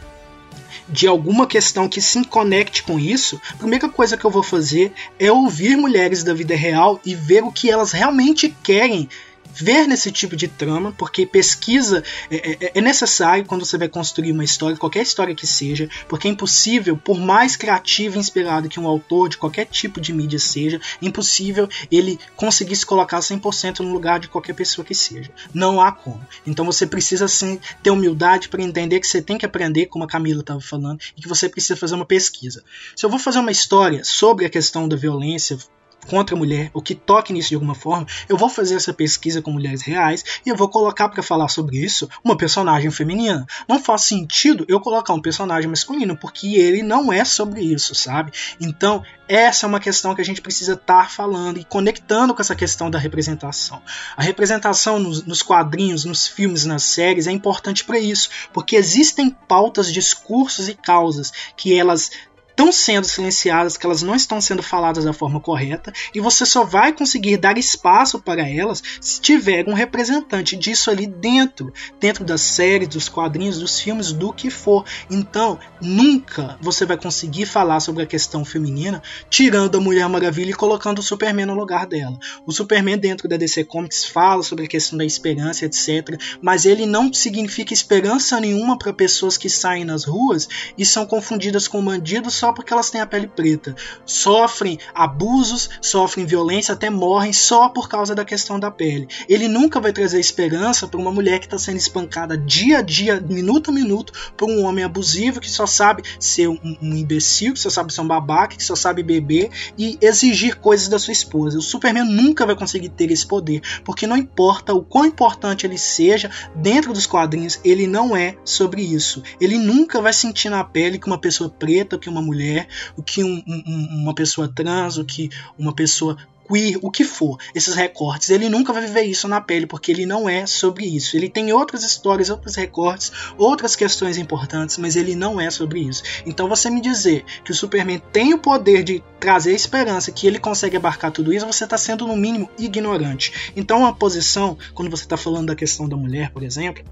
de alguma questão que se conecte com isso, a primeira coisa que eu vou fazer é ouvir mulheres da vida real e ver o que elas realmente querem ver nesse tipo de trama, porque pesquisa é, é, é, necessário quando você vai construir uma história, qualquer história que seja, porque é impossível, por mais criativo e inspirado que um autor de qualquer tipo de mídia seja, é impossível ele conseguir se colocar 100% no lugar de qualquer pessoa que seja. Não há como. Então você precisa sim ter humildade para entender que você tem que aprender, como a Camila estava falando, e que você precisa fazer uma pesquisa. Se eu vou fazer uma história sobre a questão da violência contra a mulher, ou que toque nisso de alguma forma, eu vou fazer essa pesquisa com mulheres reais e eu vou colocar para falar sobre isso uma personagem feminina. Não faz sentido eu colocar um personagem masculino, porque ele não é sobre isso, sabe? Então, essa é uma questão que a gente precisa estar tá falando e conectando com essa questão da representação. A representação nos, nos quadrinhos, nos filmes, nas séries é importante para isso, porque existem pautas, discursos e causas que elas estão sendo silenciadas, que elas não estão sendo faladas da forma correta, e você só vai conseguir dar espaço para elas se tiver um representante disso ali dentro, dentro das séries, dos quadrinhos, dos filmes, do que for. Então, nunca você vai conseguir falar sobre a questão feminina tirando a Mulher Maravilha e colocando o Superman no lugar dela. O Superman dentro da DC Comics fala sobre a questão da esperança, etc, mas ele não significa esperança nenhuma para pessoas que saem nas ruas e são confundidas com bandidos só porque elas têm a pele preta. Sofrem abusos, sofrem violência, até morrem só por causa da questão da pele. Ele nunca vai trazer esperança para uma mulher que está sendo espancada dia a dia, minuto a minuto, por um homem abusivo que só sabe ser um, um imbecil, que só sabe ser um babaca, que só sabe beber e exigir coisas da sua esposa. O Superman nunca vai conseguir ter esse poder, porque não importa o quão importante ele seja dentro dos quadrinhos, ele não é sobre isso. Ele nunca vai sentir na pele que uma pessoa preta, que uma mulher mulher, o que um, um, uma pessoa trans, o que uma pessoa queer, o que for, esses recortes. Ele nunca vai viver isso na pele, porque ele não é sobre isso. Ele tem outras histórias, outros recortes, outras questões importantes, mas ele não é sobre isso. Então você me dizer que o Superman tem o poder de trazer esperança, que ele consegue abarcar tudo isso, você está sendo no mínimo ignorante. Então a posição, quando você está falando da questão da mulher, por exemplo,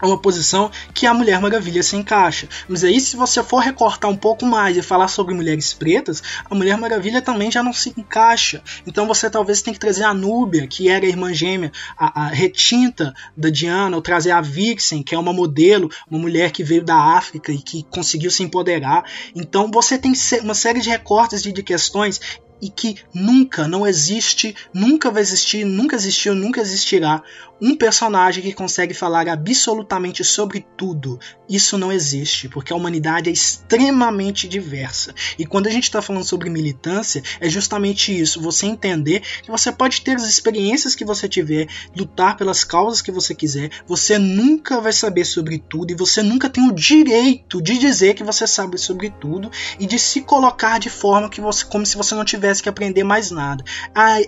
é uma posição que a Mulher Maravilha se encaixa. Mas aí, se você for recortar um pouco mais e falar sobre mulheres pretas, a Mulher Maravilha também já não se encaixa. Então você talvez tenha que trazer a Núbia, que era a irmã gêmea, a, a retinta da Diana, ou trazer a Vixen, que é uma modelo, uma mulher que veio da África e que conseguiu se empoderar. Então você tem uma série de recortes de, de questões e que nunca, não existe, nunca vai existir, nunca existiu, nunca existirá um personagem que consegue falar absolutamente sobre tudo. Isso não existe, porque a humanidade é extremamente diversa. E quando a gente está falando sobre militância, é justamente isso: você entender que você pode ter as experiências que você tiver, lutar pelas causas que você quiser, você nunca vai saber sobre tudo e você nunca tem o direito de dizer que você sabe sobre tudo e de se colocar de forma que você, como se você não tivesse que aprender mais nada.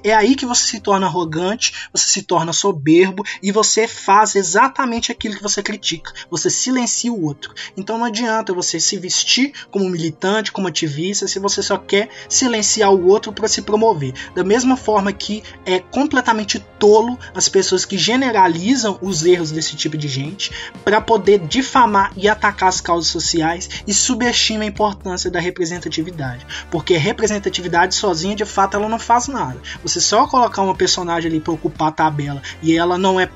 É aí que você se torna arrogante, você se torna soberbo e você faz exatamente aquilo que você critica. Você silencia o outro. Então não adianta você se vestir como militante, como ativista, se você só quer silenciar o outro para se promover. Da mesma forma que é completamente tolo as pessoas que generalizam os erros desse tipo de gente para poder difamar e atacar as causas sociais e subestima a importância da representatividade. Porque representatividade sozinha, de fato, ela não faz nada. Você só colocar uma personagem ali para ocupar a tabela e ela não não é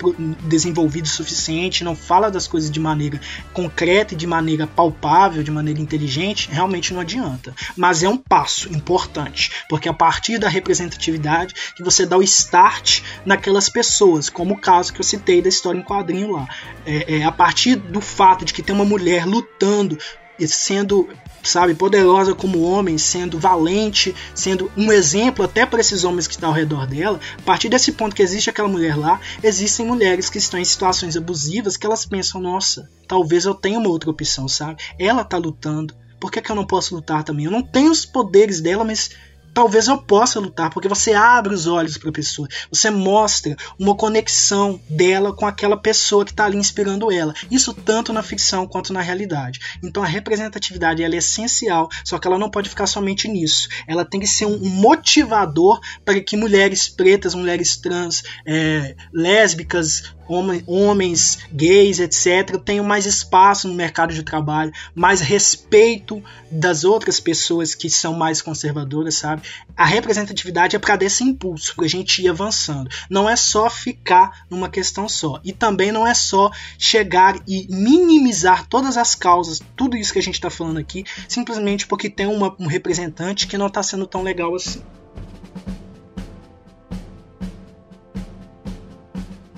desenvolvido o suficiente, não fala das coisas de maneira concreta e de maneira palpável, de maneira inteligente, realmente não adianta. Mas é um passo importante, porque é a partir da representatividade que você dá o start naquelas pessoas, como o caso que eu citei da história em quadrinho lá. É, é a partir do fato de que tem uma mulher lutando sendo sabe, poderosa como homem, sendo valente, sendo um exemplo até para esses homens que estão ao redor dela. A partir desse ponto que existe aquela mulher lá, existem mulheres que estão em situações abusivas que elas pensam, nossa, talvez eu tenha uma outra opção, sabe? Ela tá lutando, por que, que eu não posso lutar também? Eu não tenho os poderes dela, mas talvez eu possa lutar, porque você abre os olhos para a pessoa, você mostra uma conexão dela com aquela pessoa que está ali inspirando ela. Isso tanto na ficção quanto na realidade. Então a representatividade ela é essencial, só que ela não pode ficar somente nisso. Ela tem que ser um motivador para que mulheres pretas, mulheres trans, é, lésbicas, homens gays, etc., tenham mais espaço no mercado de trabalho, mais respeito das outras pessoas que são mais conservadoras, sabe? A representatividade é para dar esse impulso, para a gente ir avançando. Não é só ficar numa questão só. E também não é só chegar e minimizar todas as causas, tudo isso que a gente está falando aqui, simplesmente porque tem uma, um representante que não está sendo tão legal assim.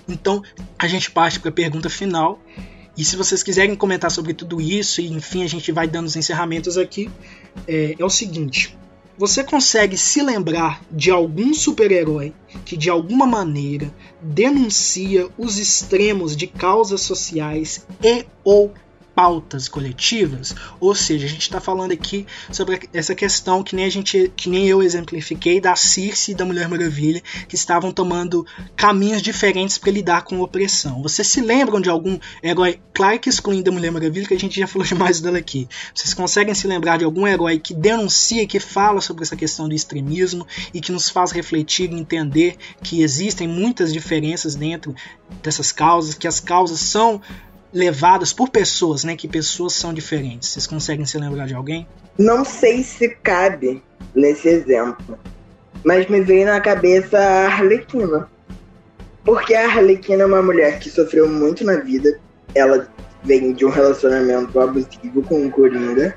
Então a gente parte para a pergunta final. E se vocês quiserem comentar sobre tudo isso, e enfim, a gente vai dando os encerramentos aqui, é, é o seguinte. Você consegue se lembrar de algum super-herói que de alguma maneira denuncia os extremos de causas sociais e ou pautas coletivas, ou seja, a gente está falando aqui sobre essa questão que nem a gente, que nem eu exemplifiquei da Circe e da Mulher Maravilha, que estavam tomando caminhos diferentes para lidar com a opressão. Vocês se lembram de algum herói, claro que excluindo a Mulher Maravilha, que a gente já falou [laughs] demais dela aqui. Vocês conseguem se lembrar de algum herói que denuncia, que fala sobre essa questão do extremismo e que nos faz refletir e entender que existem muitas diferenças dentro dessas causas, que as causas são levadas por pessoas, né? Que pessoas são diferentes. Vocês conseguem se lembrar de alguém? Não sei se cabe nesse exemplo, mas me veio na cabeça a Arlequina. Porque a Arlequina é uma mulher que sofreu muito na vida. Ela vem de um relacionamento abusivo com o Coringa.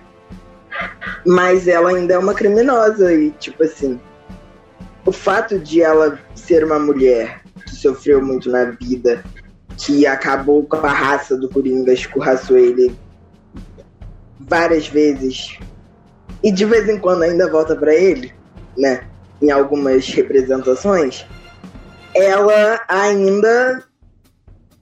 Mas ela ainda é uma criminosa e, tipo assim, o fato de ela ser uma mulher que sofreu muito na vida que acabou com a raça do Coringa, escorraçou ele várias vezes e de vez em quando ainda volta para ele, né? Em algumas representações, ela ainda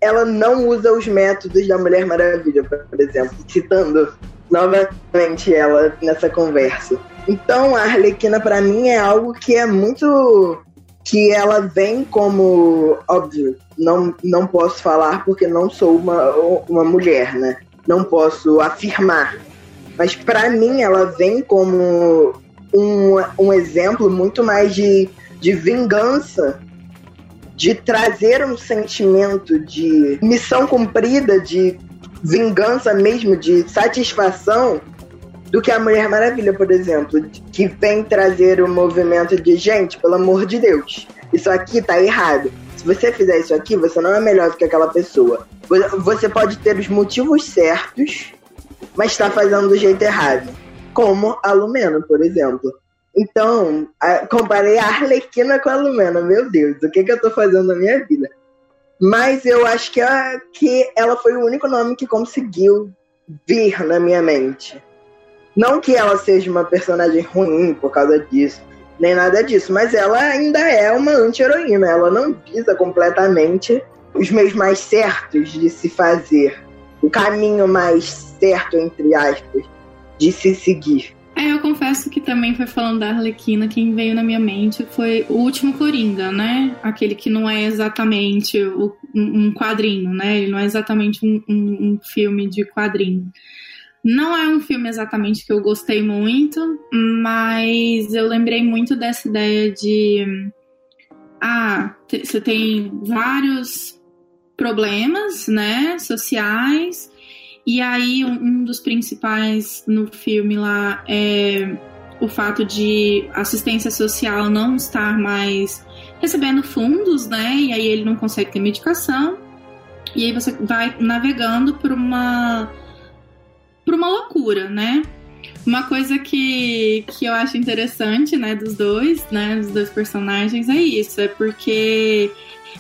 ela não usa os métodos da Mulher Maravilha, por exemplo, citando novamente ela nessa conversa. Então, a Arlequina para mim é algo que é muito que ela vem como óbvio, não, não posso falar porque não sou uma, uma mulher, né? Não posso afirmar. Mas para mim ela vem como um, um exemplo muito mais de, de vingança, de trazer um sentimento de missão cumprida, de vingança mesmo, de satisfação, do que a Mulher Maravilha, por exemplo, que vem trazer o movimento de gente, pelo amor de Deus, isso aqui tá errado se você fizer isso aqui, você não é melhor do que aquela pessoa. Você pode ter os motivos certos, mas está fazendo do jeito errado. Como a Lumena, por exemplo. Então, a, comparei a Arlequina com a Lumena. Meu Deus, o que, que eu tô fazendo na minha vida? Mas eu acho que, a, que ela foi o único nome que conseguiu vir na minha mente. Não que ela seja uma personagem ruim por causa disso nem nada disso. Mas ela ainda é uma anti-heroína. Ela não visa completamente os meios mais certos de se fazer. O caminho mais certo, entre aspas, de se seguir. É, eu confesso que também foi falando da Arlequina, quem veio na minha mente foi o último Coringa, né? Aquele que não é exatamente um quadrinho, né? Ele não é exatamente um, um, um filme de quadrinho. Não é um filme exatamente que eu gostei muito, mas eu lembrei muito dessa ideia de. Ah, você tem vários problemas, né, sociais, e aí um, dos principais no filme lá é o fato de assistência social não estar mais recebendo fundos, né? E aí ele não consegue ter medicação. E aí você vai navegando por uma por uma loucura, né? Uma coisa que, que eu acho interessante, né, dos dois, né, dos dois personagens é isso, é porque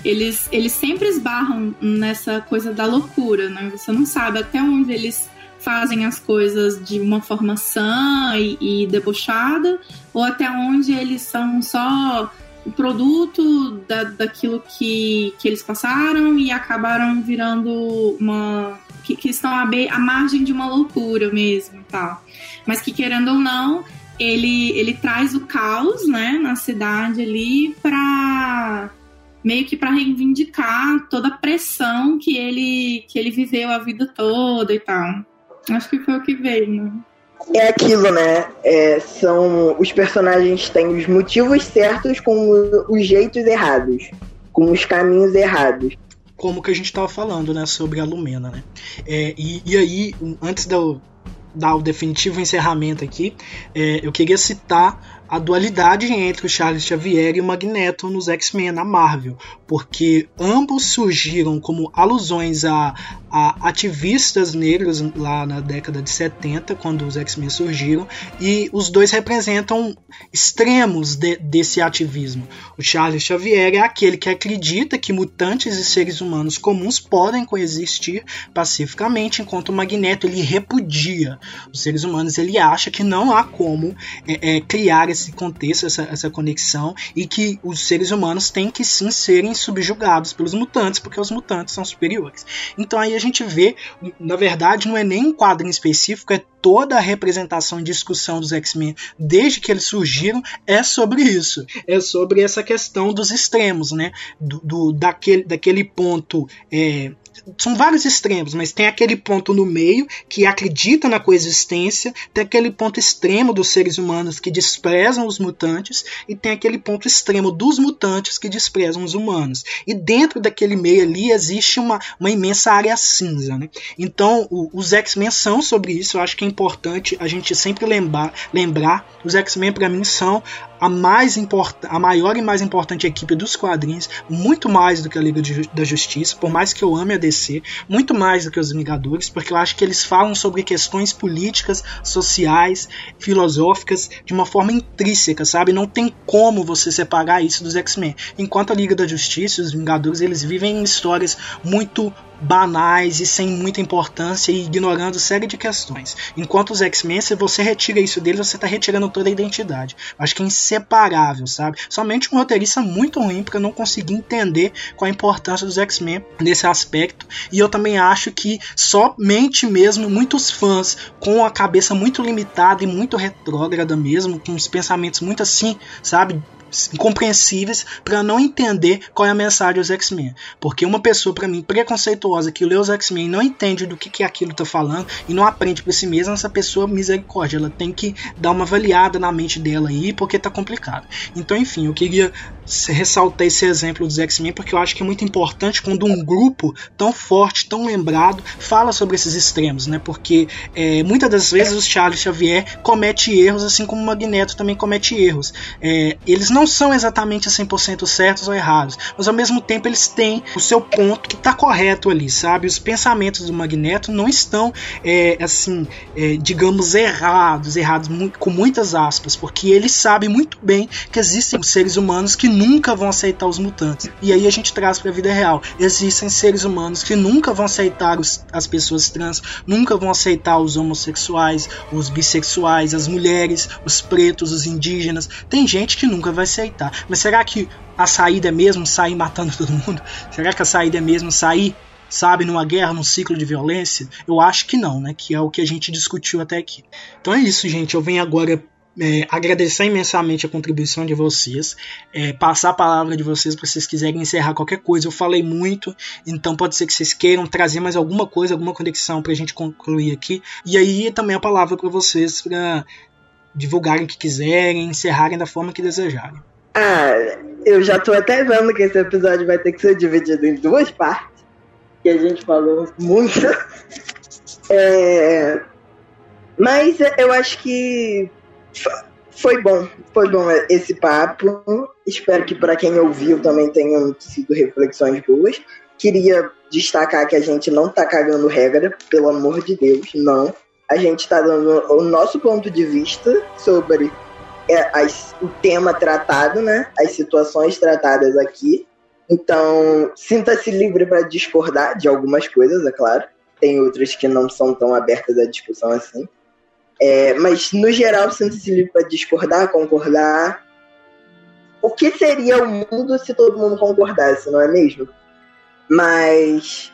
eles, eles sempre esbarram nessa coisa da loucura, né? Você não sabe até onde eles fazem as coisas de uma forma sã e, e debochada, ou até onde eles são só o produto da, daquilo que, que eles passaram e acabaram virando uma, que, que estão à, à, margem de uma loucura mesmo tal. Mas que, querendo ou não, ele, ele traz o caos, né, na cidade ali para meio que para reivindicar toda a pressão que ele que ele viveu a vida toda e tal. Acho que foi o que veio, né? É aquilo, né? É, são os personagens têm os motivos certos com os jeitos errados, com os caminhos errados. Como que a gente estava falando, né, sobre a Lumena, né? É, e, e aí, antes de eu dar o definitivo encerramento aqui, é, eu queria citar a dualidade entre o Charles Xavier e o Magneto nos X-Men na Marvel, porque ambos surgiram como alusões a, a ativistas negros lá na década de 70, quando os X-Men surgiram, e os dois representam extremos de, desse ativismo. O Charles Xavier é aquele que acredita que mutantes e seres humanos comuns podem coexistir pacificamente, enquanto o Magneto ele repudia os seres humanos, ele acha que não há como é, é, criar esse contexto, essa, essa conexão, e que os seres humanos têm que sim serem subjugados pelos mutantes, porque os mutantes são superiores. Então aí a gente vê, na verdade, não é nem um quadrinho específico, é toda a representação e discussão dos X-Men desde que eles surgiram é sobre isso. É sobre essa questão dos extremos, né? Do, do daquele, daquele ponto é, são vários extremos, mas tem aquele ponto no meio que acredita na coexistência, tem aquele ponto extremo dos seres humanos que desprezam os mutantes, e tem aquele ponto extremo dos mutantes que desprezam os humanos. E dentro daquele meio ali existe uma, uma imensa área cinza. Né? Então, o, os X-Men são sobre isso, eu acho que é importante a gente sempre lembrar, lembrar os X-Men para mim são a mais a maior e mais importante equipe dos quadrinhos, muito mais do que a Liga de, da Justiça, por mais que eu ame a DC, muito mais do que os Vingadores, porque eu acho que eles falam sobre questões políticas, sociais, filosóficas de uma forma intrínseca, sabe? Não tem como você separar isso dos X-Men. Enquanto a Liga da Justiça, os Vingadores, eles vivem em histórias muito banais e sem muita importância e ignorando série de questões. Enquanto os X-Men, se você retira isso deles, você está retirando toda a identidade. Acho que é inseparável, sabe? Somente um roteirista muito ruim para não conseguir entender qual a importância dos X-Men nesse aspecto. E eu também acho que somente mesmo muitos fãs com a cabeça muito limitada e muito retrógrada mesmo, com os pensamentos muito assim, sabe? Incompreensíveis para não entender qual é a mensagem dos X-Men. Porque uma pessoa, para mim, preconceituosa que lê os X-Men e não entende do que, que aquilo tá falando e não aprende por si mesma, essa pessoa, misericórdia, ela tem que dar uma avaliada na mente dela aí, porque tá complicado. Então, enfim, eu queria ressaltar esse exemplo dos X-Men porque eu acho que é muito importante quando um grupo tão forte, tão lembrado, fala sobre esses extremos, né? Porque é, muitas das vezes o Charles Xavier comete erros, assim como o Magneto também comete erros. É, eles não são exatamente 100% certos ou errados, mas ao mesmo tempo eles têm o seu ponto que está correto ali, sabe? Os pensamentos do Magneto não estão, é, assim, é, digamos, errados, errados com muitas aspas, porque ele sabe muito bem que existem seres humanos que nunca vão aceitar os mutantes. E aí a gente traz para a vida real. Existem seres humanos que nunca vão aceitar os, as pessoas trans, nunca vão aceitar os homossexuais, os bissexuais, as mulheres, os pretos, os indígenas. Tem gente que nunca vai aceitar. Mas será que a saída é mesmo sair matando todo mundo? Será que a saída é mesmo sair sabe, numa guerra, num ciclo de violência? Eu acho que não, né? Que é o que a gente discutiu até aqui. Então é isso, gente. Eu venho agora é, agradecer imensamente a contribuição de vocês, é, passar a palavra de vocês para vocês quiserem encerrar qualquer coisa. Eu falei muito, então pode ser que vocês queiram trazer mais alguma coisa, alguma conexão para a gente concluir aqui. E aí também a palavra para vocês para divulgarem o que quiserem, encerrarem da forma que desejarem. Ah, eu já tô até vendo que esse episódio vai ter que ser dividido em duas partes, que a gente falou muito. [laughs] É, mas eu acho que foi bom, foi bom esse papo. Espero que para quem ouviu também tenham sido reflexões boas. Queria destacar que a gente não tá cagando regra, pelo amor de Deus, não. A gente está dando o nosso ponto de vista sobre é, as, o tema tratado, né? As situações tratadas aqui. Então, sinta-se livre para discordar de algumas coisas, é claro. Tem outras que não são tão abertas à discussão assim. É, mas, no geral, sinta-se livre para discordar, concordar. O que seria o mundo se todo mundo concordasse, não é mesmo? Mas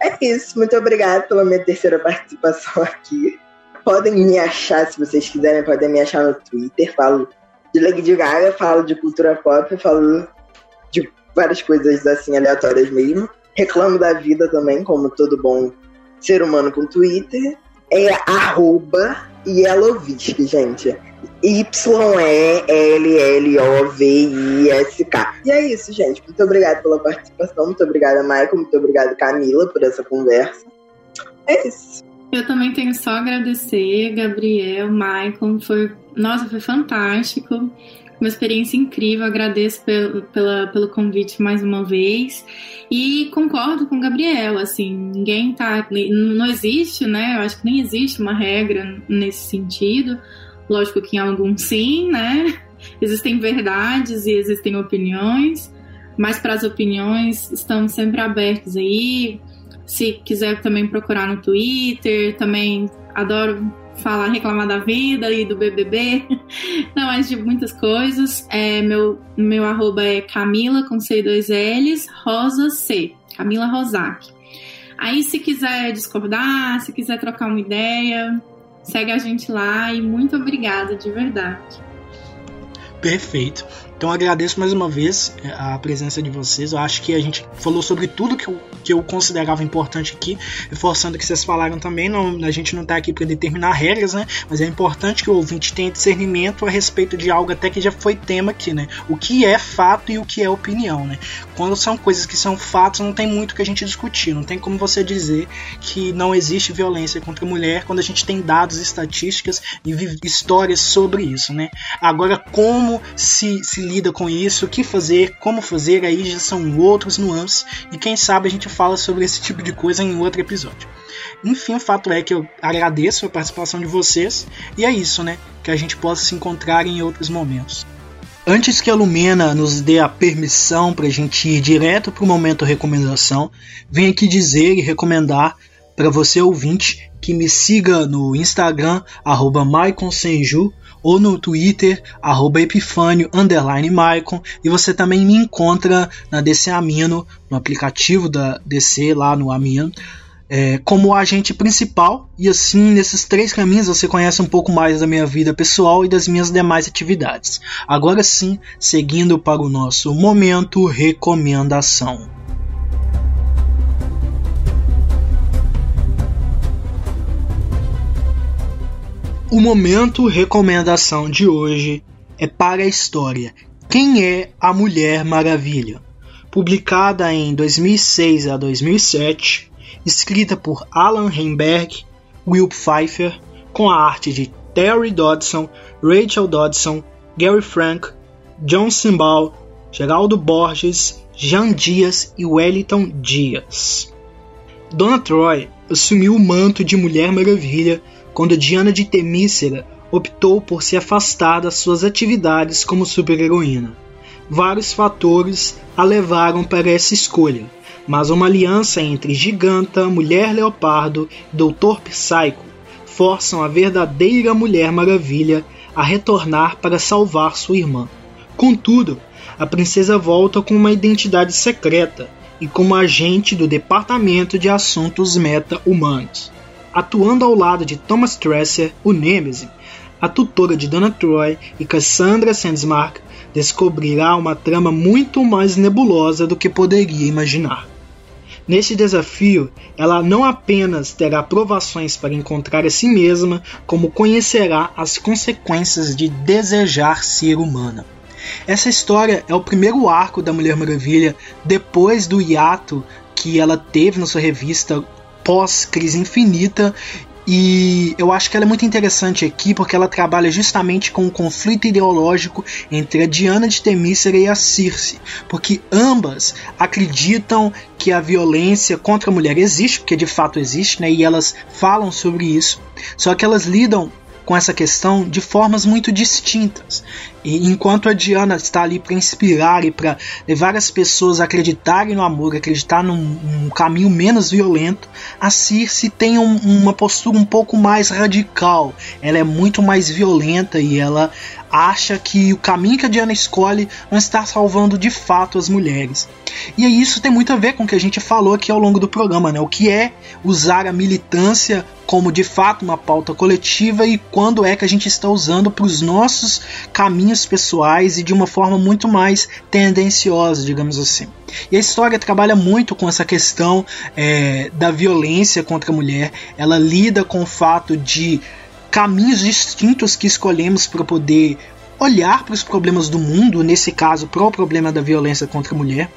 é isso. Muito obrigada pela minha terceira participação aqui. podem me achar, se vocês quiserem, podem me achar no Twitter. Falo de Lady Gaga, falo de cultura pop, falo de várias coisas assim aleatórias mesmo. Reclamo da vida também, como todo bom ser humano com Twitter. É arroba Yellowisk, gente. Y-E-L-L-O-V-I-S-K. E é isso, gente. Muito obrigada pela participação. Muito obrigada, Michael. Muito obrigada, Camila, por essa conversa. É isso. Eu também tenho só agradecer, Gabriel, Michael. Foi, nossa, foi fantástico. Uma experiência incrível. Agradeço pelo, pela, pelo convite mais uma vez. E concordo com o Gabriel, assim, ninguém tá. Não existe, né? Eu acho que nem existe uma regra nesse sentido Lógico que em alguns sim, né? Existem verdades e existem opiniões, mas para as opiniões estamos sempre abertos aí. Se quiser também procurar no Twitter, também adoro falar, reclamar da vida e do BBB, [laughs] não, mas de muitas coisas. É, meu, meu arroba é Camila com C dois L's, Rosa C, Camila Rosac. Aí se quiser discordar, se quiser trocar uma ideia, Segue a gente lá e muito obrigada de verdade. Perfeito. Então agradeço mais uma vez é, a presença de vocês. Eu acho que a gente falou sobre tudo que eu, que eu considerava importante aqui, reforçando que vocês falaram também. Não, a gente não está aqui para determinar regras, né? Mas é importante que o ouvinte tenha discernimento a respeito de algo até que já foi tema aqui, né? O que é fato e o que é opinião, né? Quando são coisas que são fatos, não tem muito que a gente discutir. Não tem como você dizer que não existe violência contra a mulher quando a gente tem dados, estatísticas e histórias sobre isso, né? Agora, como se, se lida com isso, o que fazer, como fazer, aí já são outros nuances e quem sabe a gente fala sobre esse tipo de coisa em outro episódio. Enfim, o fato é que eu agradeço a participação de vocês e é isso, né? Que a gente possa se encontrar em outros momentos. Antes que a Lumena nos dê a permissão para a gente ir direto para o momento recomendação, venho aqui dizer e recomendar para você ouvinte que me siga no Instagram, arroba ou no Twitter, arroba Epifânio, underline Maicon, e você também me encontra na DC Amino, no aplicativo da DC lá no Amino, é, como agente principal, e assim nesses três caminhos você conhece um pouco mais da minha vida pessoal e das minhas demais atividades. Agora sim, seguindo para o nosso momento recomendação. O momento recomendação de hoje é para a história Quem é a Mulher Maravilha? Publicada em 2006 a 2007, escrita por Alan Heinberg, Will Pfeiffer, com a arte de Terry Dodson, Rachel Dodson, Gary Frank, John Simbal, Geraldo Borges, Jean Dias e Wellington Dias. Dona Troy assumiu o manto de Mulher Maravilha quando Diana de Temícera optou por se afastar das suas atividades como super-heroína. Vários fatores a levaram para essa escolha, mas uma aliança entre Giganta, Mulher Leopardo e Doutor Psycho forçam a verdadeira Mulher Maravilha a retornar para salvar sua irmã. Contudo, a princesa volta com uma identidade secreta e como agente do Departamento de Assuntos Meta-Humanos atuando ao lado de Thomas Tresser, o Nemesis, a tutora de Donna Troy e Cassandra Sandsmark descobrirá uma trama muito mais nebulosa do que poderia imaginar. Neste desafio, ela não apenas terá provações para encontrar a si mesma, como conhecerá as consequências de desejar ser humana. Essa história é o primeiro arco da Mulher Maravilha depois do hiato que ela teve na sua revista pós-crise infinita e eu acho que ela é muito interessante aqui porque ela trabalha justamente com o conflito ideológico entre a Diana de Temícera e a Circe, porque ambas acreditam que a violência contra a mulher existe, porque de fato existe, né? E elas falam sobre isso. Só que elas lidam com essa questão de formas muito distintas. E enquanto a Diana está ali para inspirar e para levar as pessoas a acreditarem no amor, acreditar num, num caminho menos violento, a Circe tem um, uma postura um pouco mais radical. Ela é muito mais violenta e ela acha que o caminho que a Diana escolhe não está salvando de fato as mulheres. E isso tem muito a ver com o que a gente falou aqui ao longo do programa, né? O que é usar a militância como de fato uma pauta coletiva e quando é que a gente está usando para os nossos caminhos pessoais e de uma forma muito mais tendenciosa, digamos assim. E a história trabalha muito com essa questão é, da violência contra a mulher. Ela lida com o fato de caminhos distintos que escolhemos para poder olhar para os problemas do mundo, nesse caso, para o problema da violência contra a mulher.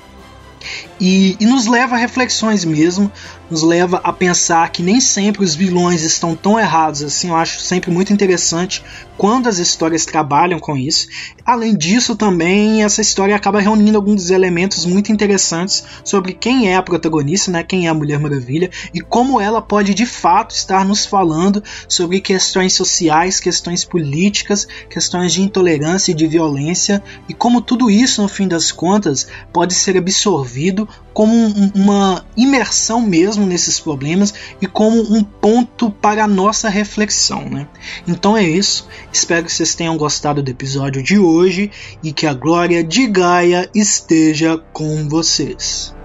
E, e, nos leva a reflexões mesmo, nos leva a pensar que nem sempre os vilões estão tão errados assim. Eu acho sempre muito interessante quando as histórias trabalham com isso. Além disso, também essa história acaba reunindo alguns elementos muito interessantes sobre quem é a protagonista, né, quem é a Mulher Maravilha e como ela pode de fato estar nos falando sobre questões sociais, questões políticas, questões de intolerância e de violência e como tudo isso, no fim das contas, pode ser absorvido como um, uma imersão nesses problemas e como um ponto para a nossa reflexão. Né? Então é isso. Espero que vocês tenham gostado do episódio de hoje e que a glória de Gaia esteja com vocês.